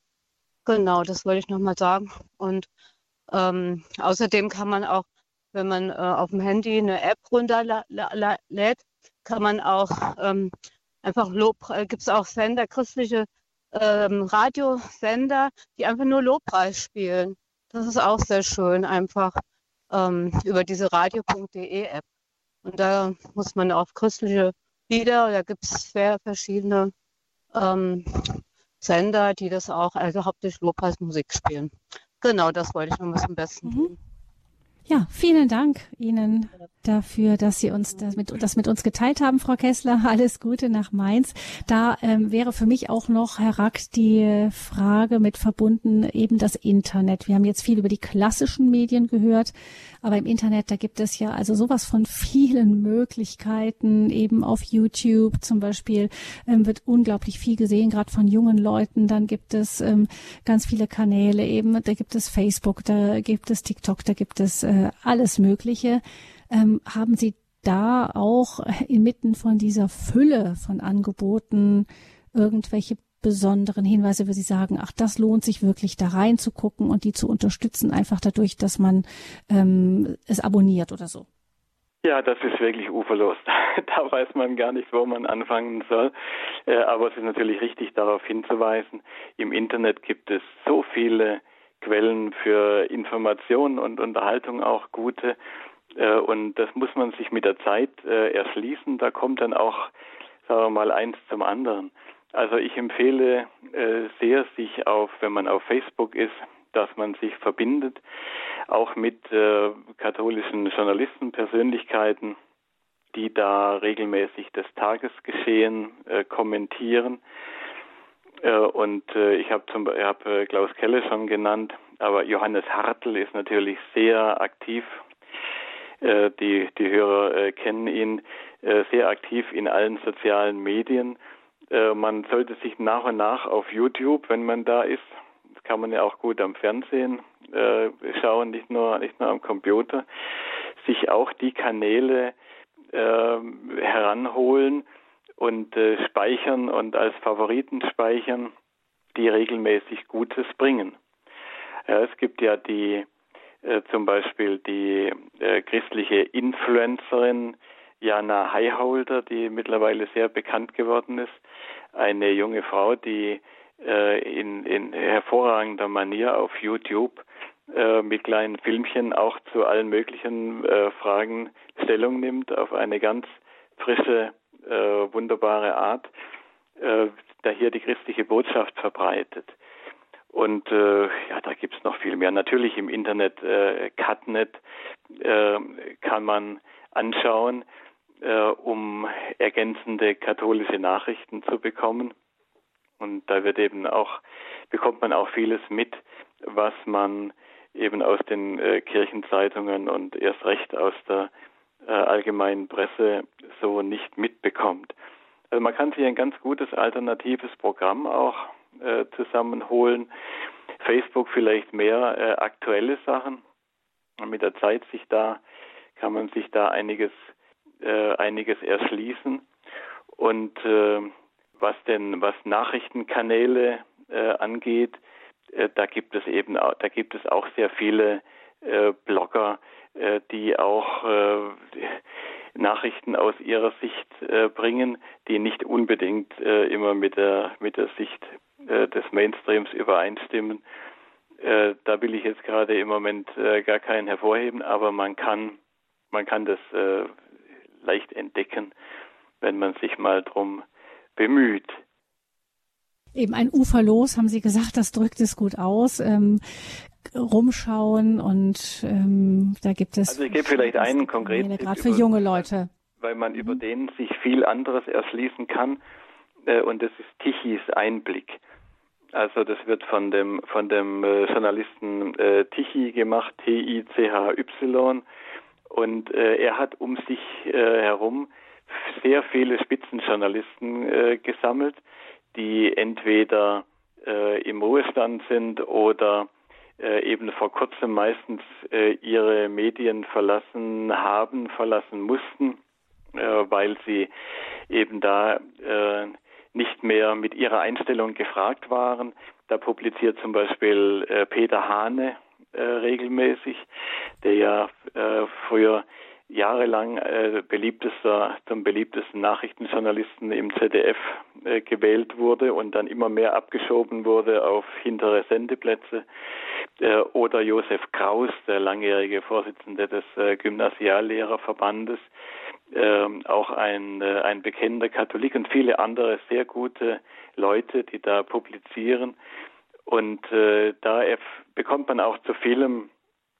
Genau, das wollte ich nochmal sagen. Und ähm, außerdem kann man auch, wenn man äh, auf dem Handy eine App runterlädt, kann man auch ähm, einfach Lob, äh, gibt es auch Sender, christliche ähm, Radiosender, die einfach nur Lobpreis spielen. Das ist auch sehr schön, einfach ähm, über diese radio.de App. Und da muss man auf christliche Lieder, da gibt es sehr verschiedene ähm, Sender, die das auch, also hauptsächlich Lobpreismusik spielen. Genau, das wollte ich noch mal zum Besten mhm. Ja, vielen Dank Ihnen dafür, dass Sie uns das mit, das mit uns geteilt haben, Frau Kessler. Alles Gute nach Mainz. Da ähm, wäre für mich auch noch, Herr Rack, die Frage mit verbunden, eben das Internet. Wir haben jetzt viel über die klassischen Medien gehört, aber im Internet, da gibt es ja also sowas von vielen Möglichkeiten. Eben auf YouTube zum Beispiel ähm, wird unglaublich viel gesehen, gerade von jungen Leuten. Dann gibt es ähm, ganz viele Kanäle eben. Da gibt es Facebook, da gibt es TikTok, da gibt es äh, alles Mögliche. Ähm, haben Sie da auch inmitten von dieser Fülle von Angeboten irgendwelche besonderen Hinweise, wo Sie sagen, ach, das lohnt sich wirklich da reinzugucken und die zu unterstützen, einfach dadurch, dass man ähm, es abonniert oder so? Ja, das ist wirklich uferlos. Da weiß man gar nicht, wo man anfangen soll. Äh, aber es ist natürlich richtig, darauf hinzuweisen. Im Internet gibt es so viele Quellen für Informationen und Unterhaltung auch gute. Äh, und das muss man sich mit der Zeit äh, erschließen. Da kommt dann auch, sagen wir mal, eins zum anderen. Also ich empfehle äh, sehr, sich auf, wenn man auf Facebook ist, dass man sich verbindet, auch mit katholischen Journalisten, Persönlichkeiten, die da regelmäßig das Tagesgeschehen kommentieren. Und ich habe zum hab, Klaus Kelle schon genannt, aber Johannes Hartl ist natürlich sehr aktiv die, die Hörer äh, kennen ihn, äh, sehr aktiv in allen sozialen Medien. man sollte sich nach und nach auf YouTube, wenn man da ist, das kann man ja auch gut am Fernsehen schauen, nicht nur, nicht nur am Computer, sich auch die Kanäle heranholen und speichern und als Favoriten speichern, die regelmäßig Gutes bringen. Es gibt ja die äh, zum Beispiel die äh, christliche Influencerin Jana Highholder, die mittlerweile sehr bekannt geworden ist. Eine junge Frau, die äh, in, in hervorragender Manier auf YouTube äh, mit kleinen Filmchen auch zu allen möglichen äh, Fragen Stellung nimmt, auf eine ganz frische, äh, wunderbare Art, da hier die christliche Botschaft verbreitet. Und äh, ja, da gibt's noch viel mehr. Natürlich im Internet, äh, Cutnet äh, kann man anschauen, äh, um ergänzende katholische Nachrichten zu bekommen. Und da wird eben auch, bekommt man auch vieles mit, was man eben aus den äh, Kirchenzeitungen und erst recht aus der äh, allgemeinen Presse so nicht mitbekommt. Also man kann sich ein ganz gutes alternatives Programm auch äh, zusammenholen. Facebook vielleicht mehr äh, aktuelle Sachen. Mit der Zeit sich da kann man sich da einiges äh, einiges erschließen. Und äh, was denn was Nachrichtenkanäle äh, angeht, äh, da gibt es eben auch, da gibt es auch sehr viele Blogger, die auch Nachrichten aus ihrer Sicht äh, bringen, die nicht unbedingt äh, immer mit der mit der Sicht äh, des Mainstreams übereinstimmen. Äh, da will ich jetzt gerade im Moment äh, gar keinen hervorheben, aber man kann, man kann das leicht entdecken, wenn man sich mal drum bemüht. Eben ein Ufer los, haben Sie gesagt, das drückt es gut aus. Ähm, rumschauen und ähm, da gibt es. Also ich gebe vielleicht einen konkreten gerade für junge Leute, weil man mhm. über den sich viel anderes erschließen kann äh, und das ist Tichys Einblick. Also das wird von dem von dem äh, Journalisten äh, Tichy gemacht, T-I-C-H-Y und äh, er hat um sich äh, herum sehr viele Spitzenjournalisten äh, gesammelt, die entweder im Ruhestand sind oder eben vor kurzem meistens ihre Medien verlassen haben, verlassen mussten, weil sie eben da nicht mehr mit ihrer Einstellung gefragt waren. Da publiziert zum Beispiel äh, Peter Hane äh, regelmäßig, der ja äh, früher jahrelang äh, beliebtester, zum beliebtesten Nachrichtenjournalisten im ZDF äh, gewählt wurde und dann immer mehr abgeschoben wurde auf hintere Sendeplätze. Äh, oder Josef Kraus, der langjährige Vorsitzende des Gymnasiallehrerverbandes, ähm, auch ein, äh, ein bekennender Katholik und viele andere sehr gute Leute, die da publizieren. Und äh, da bekommt man auch zu vielem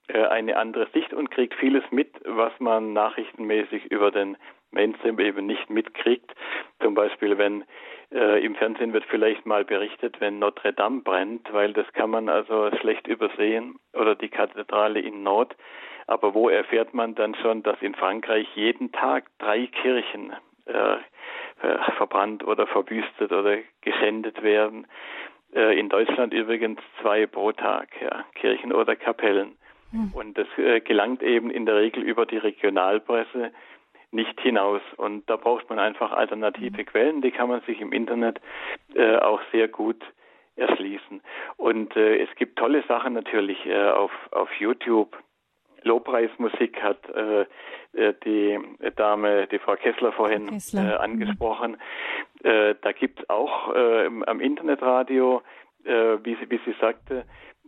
äh, eine andere Sicht und kriegt vieles mit, was man nachrichtenmäßig über den Mainstream eben nicht mitkriegt. Zum Beispiel, wenn äh, im Fernsehen wird vielleicht mal berichtet, wenn Notre Dame brennt, weil das kann man also schlecht übersehen oder die Kathedrale in Nord. Aber wo erfährt man dann schon, dass in Frankreich jeden Tag drei Kirchen äh, äh verbrannt oder verwüstet oder geschändet werden? Äh, in Deutschland übrigens zwei pro Tag, ja, Kirchen oder Kapellen. Hm. Und das äh, gelangt eben in der Regel über die Regionalpresse nicht hinaus. Und da braucht man einfach alternative mhm. Quellen, die kann man sich im Internet äh, auch sehr gut erschließen. Und es gibt tolle Sachen natürlich auf, auf YouTube. Lobpreismusik hat äh, äh die Dame, die Frau Kessler vorhin Kessler. Äh, mhm. angesprochen. Mhm. Äh, da gibt es auch äh, am Internetradio, äh, wie, sie, wie sie sagte,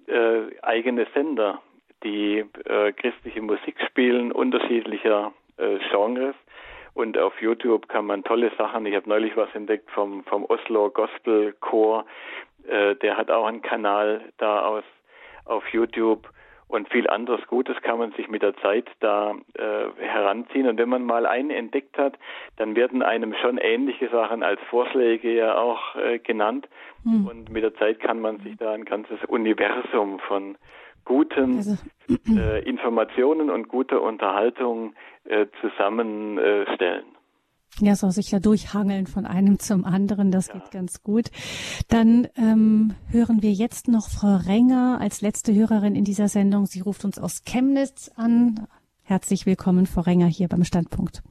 äh, eigene Sender, die äh, christliche Musik spielen, unterschiedlicher äh, Genres. Und auf YouTube kann man tolle Sachen. Ich habe neulich was entdeckt vom, vom Oslo Gospel Chor. Äh, der hat auch einen Kanal da aus auf YouTube und viel anderes Gutes kann man sich mit der Zeit da äh, heranziehen. Und wenn man mal einen entdeckt hat, dann werden einem schon ähnliche Sachen als Vorschläge ja auch äh, genannt. Hm. Und mit der Zeit kann man sich da ein ganzes Universum von guten also. äh, Informationen und guter Unterhaltung äh, zusammenstellen. Ja, so sich da durchhangeln von einem zum anderen, das ja. geht ganz gut. Dann ähm, hören wir jetzt noch Frau Renger als letzte Hörerin in dieser Sendung. Sie ruft uns aus Chemnitz an. Herzlich willkommen, Frau Renger, hier beim Standpunkt.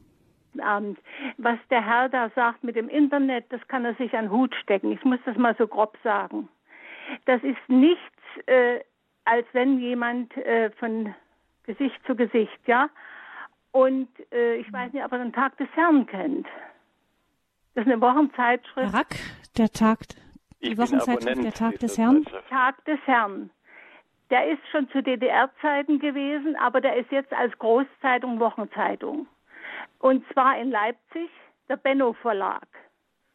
Abend. Was der Herr da sagt mit dem Internet, das kann er sich an Hut stecken. Ich muss das mal so grob sagen. Das ist nichts äh, als wenn jemand äh, von Gesicht zu Gesicht, ja. Und äh, ich weiß nicht, ob er den Tag des Herrn kennt. Das ist eine Wochenzeitschrift. Rack, der Tag, die Wochenzeitschrift Der Tag des Herrn. Tag des Herrn. Der ist schon zu DDR-Zeiten gewesen, aber der ist jetzt als Großzeitung Wochenzeitung. Und zwar in Leipzig, der Benno Verlag.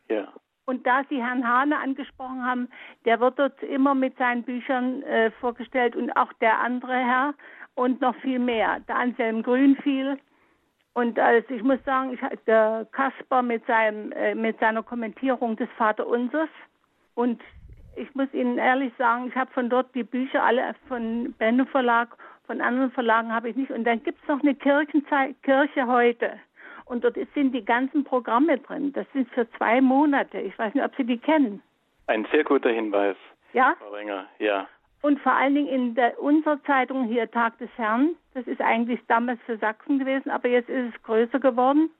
Ja. Und da Sie Herrn Hahne angesprochen haben, der wird dort immer mit seinen Büchern äh, vorgestellt und auch der andere Herr und noch viel mehr. Der Anselm Grünfiel. Und also ich muss sagen, ich, der Kasper mit, seinem, äh, mit seiner Kommentierung des Vaterunsers. Und ich muss Ihnen ehrlich sagen, ich habe von dort die Bücher alle von Benno Verlag, von anderen Verlagen habe ich nicht. Und dann gibt es noch eine Kirchenzei Kirche heute. Und dort sind die ganzen Programme drin. Das sind für zwei Monate. Ich weiß nicht, ob Sie die kennen. Ein sehr guter Hinweis. Ja? Frau Ringer, ja. Und vor allen Dingen in der, unserer Zeitung hier Tag des Herrn. Das ist eigentlich damals für Sachsen gewesen, aber jetzt ist es größer geworden,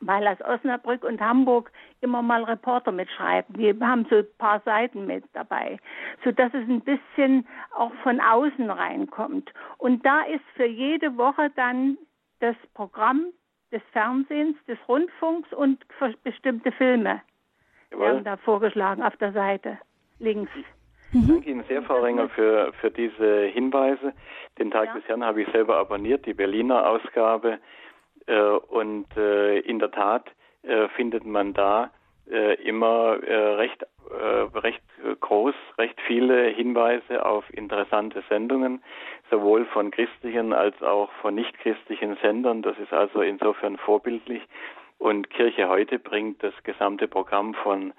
weil aus Osnabrück und Hamburg immer mal Reporter mitschreiben. Die haben so ein paar Seiten mit dabei, sodass es ein bisschen auch von außen reinkommt. Und da ist für jede Woche dann das Programm des Fernsehens, des Rundfunks und für bestimmte Filme werden da vorgeschlagen auf der Seite links. Ich danke Ihnen sehr, Frau Renger, für, für diese Hinweise. Den Tag ja. des Herrn habe ich selber abonniert, die Berliner Ausgabe. Äh, und äh, in der Tat äh, findet man da äh, immer äh, recht, äh, recht groß, recht viele Hinweise auf interessante Sendungen, sowohl von christlichen als auch von nichtchristlichen Sendern. Das ist also insofern vorbildlich. Und Kirche heute bringt das gesamte Programm von,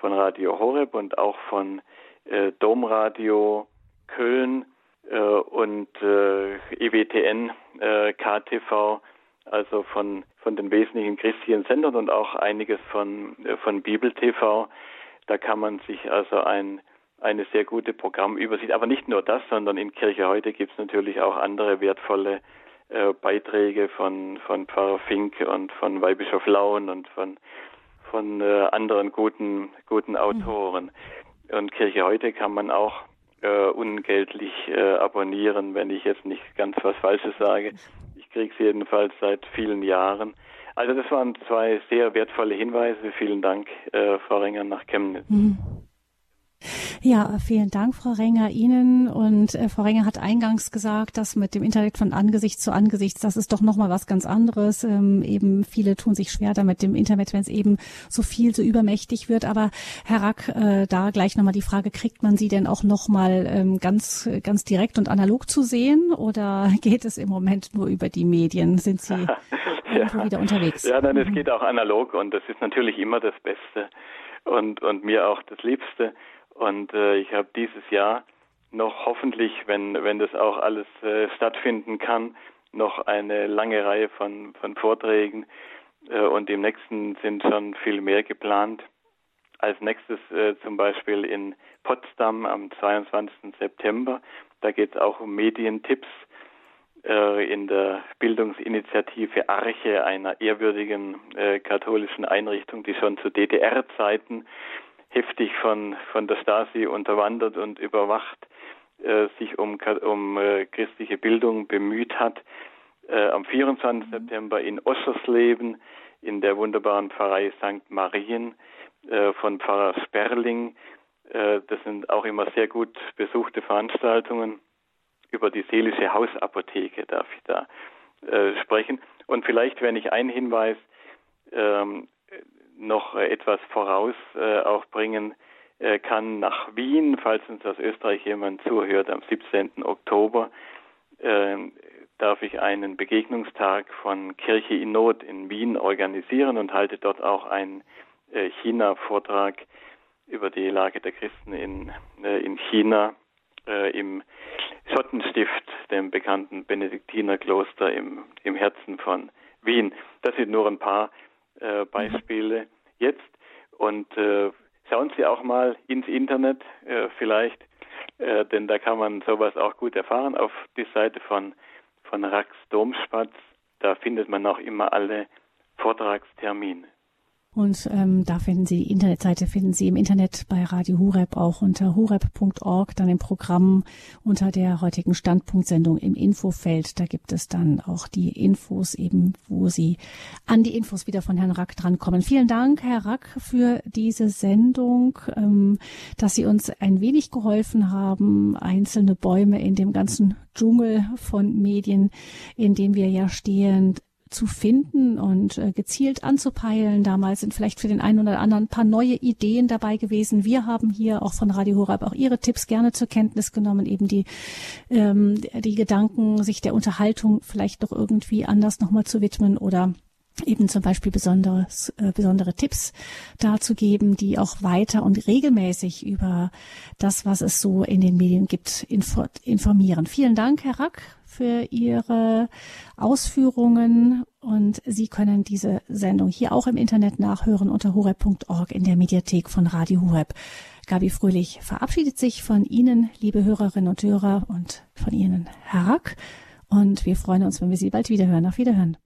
von Radio Horeb und auch von äh, Domradio Köln äh, und äh, EWTN, äh, KTV, also von, von den wesentlichen christlichen Sendern und auch einiges von, äh, von Bibel TV. Da kann man sich also ein, eine sehr gute Programmübersicht, aber nicht nur das, sondern in Kirche heute gibt es natürlich auch andere wertvolle äh, Beiträge von, von Pfarrer Fink und von Weihbischof Laun und von, von äh, anderen guten, guten Autoren. Und Kirche heute kann man auch äh, ungeltlich äh, abonnieren, wenn ich jetzt nicht ganz was Falsches sage. Ich kriege es jedenfalls seit vielen Jahren. Also das waren zwei sehr wertvolle Hinweise. Vielen Dank, äh, Frau Renger, nach Chemnitz. Mhm. Ja, vielen Dank, Frau Renger, Ihnen. Und äh, Frau Renger hat eingangs gesagt, dass mit dem Internet von Angesicht zu Angesicht, das ist doch nochmal was ganz anderes. Ähm, eben viele tun sich schwer damit dem Internet, wenn es eben so viel, so übermächtig wird. Aber Herr Rack, äh, da gleich nochmal die Frage, kriegt man Sie denn auch nochmal ähm, ganz, ganz direkt und analog zu sehen? Oder geht es im Moment nur über die Medien? Sind Sie ja. wieder unterwegs? Ja, nein, es mhm. geht auch analog und das ist natürlich immer das Beste und, und mir auch das Liebste. Und äh, ich habe dieses Jahr noch hoffentlich, wenn, wenn das auch alles äh, stattfinden kann, noch eine lange Reihe von, von Vorträgen äh, und im nächsten sind schon viel mehr geplant. Als nächstes äh, zum Beispiel in Potsdam am 22. September. Da geht es auch um Medientipps äh, in der Bildungsinitiative Arche, einer ehrwürdigen äh, katholischen Einrichtung, die schon zu DDR-Zeiten heftig von, von der Stasi unterwandert und überwacht äh, sich um, um äh, christliche Bildung bemüht hat. Äh, am 24. Mhm. September in Oschersleben in der wunderbaren Pfarrei St. Marien äh, von Pfarrer Sperling. Äh, das sind auch immer sehr gut besuchte Veranstaltungen. Über die seelische Hausapotheke darf ich da äh, sprechen. Und vielleicht, wenn ich einen Hinweis ähm, noch etwas voraus äh, auch bringen äh, kann nach Wien, falls uns aus Österreich jemand zuhört, am 17. Oktober äh, darf ich einen Begegnungstag von Kirche in Not in Wien organisieren und halte dort auch einen äh, China-Vortrag über die Lage der Christen in, äh, in China äh, im Schottenstift, dem bekannten Benediktinerkloster im, im Herzen von Wien. Das sind nur ein paar äh, Beispiele jetzt. Und äh, schauen Sie auch mal ins Internet äh, vielleicht, äh, denn da kann man sowas auch gut erfahren. Auf die Seite von, von Rax Domspatz, da findet man auch immer alle Vortragstermine. Und ähm, da finden Sie die Internetseite, finden Sie im Internet bei Radio Hureb auch unter hureb.org, dann im Programm unter der heutigen Standpunktsendung im Infofeld. Da gibt es dann auch die Infos eben, wo Sie an die Infos wieder von Herrn Rack drankommen. Vielen Dank, Herr Rack, für diese Sendung, ähm, dass Sie uns ein wenig geholfen haben, einzelne Bäume in dem ganzen Dschungel von Medien, in dem wir ja stehen, zu finden und äh, gezielt anzupeilen. Damals sind vielleicht für den einen oder anderen ein paar neue Ideen dabei gewesen. Wir haben hier auch von Radio Horab auch Ihre Tipps gerne zur Kenntnis genommen, eben die, ähm, die Gedanken, sich der Unterhaltung vielleicht doch irgendwie anders nochmal zu widmen oder eben zum Beispiel besonderes, äh, besondere Tipps dazu geben, die auch weiter und regelmäßig über das, was es so in den Medien gibt, info informieren. Vielen Dank, Herr Rack, für Ihre Ausführungen und Sie können diese Sendung hier auch im Internet nachhören unter horeb.org in der Mediathek von Radio Horeb. Gabi Fröhlich verabschiedet sich von Ihnen, liebe Hörerinnen und Hörer und von Ihnen, Herr Rack. Und wir freuen uns, wenn wir Sie bald wieder hören. Auf Wiederhören.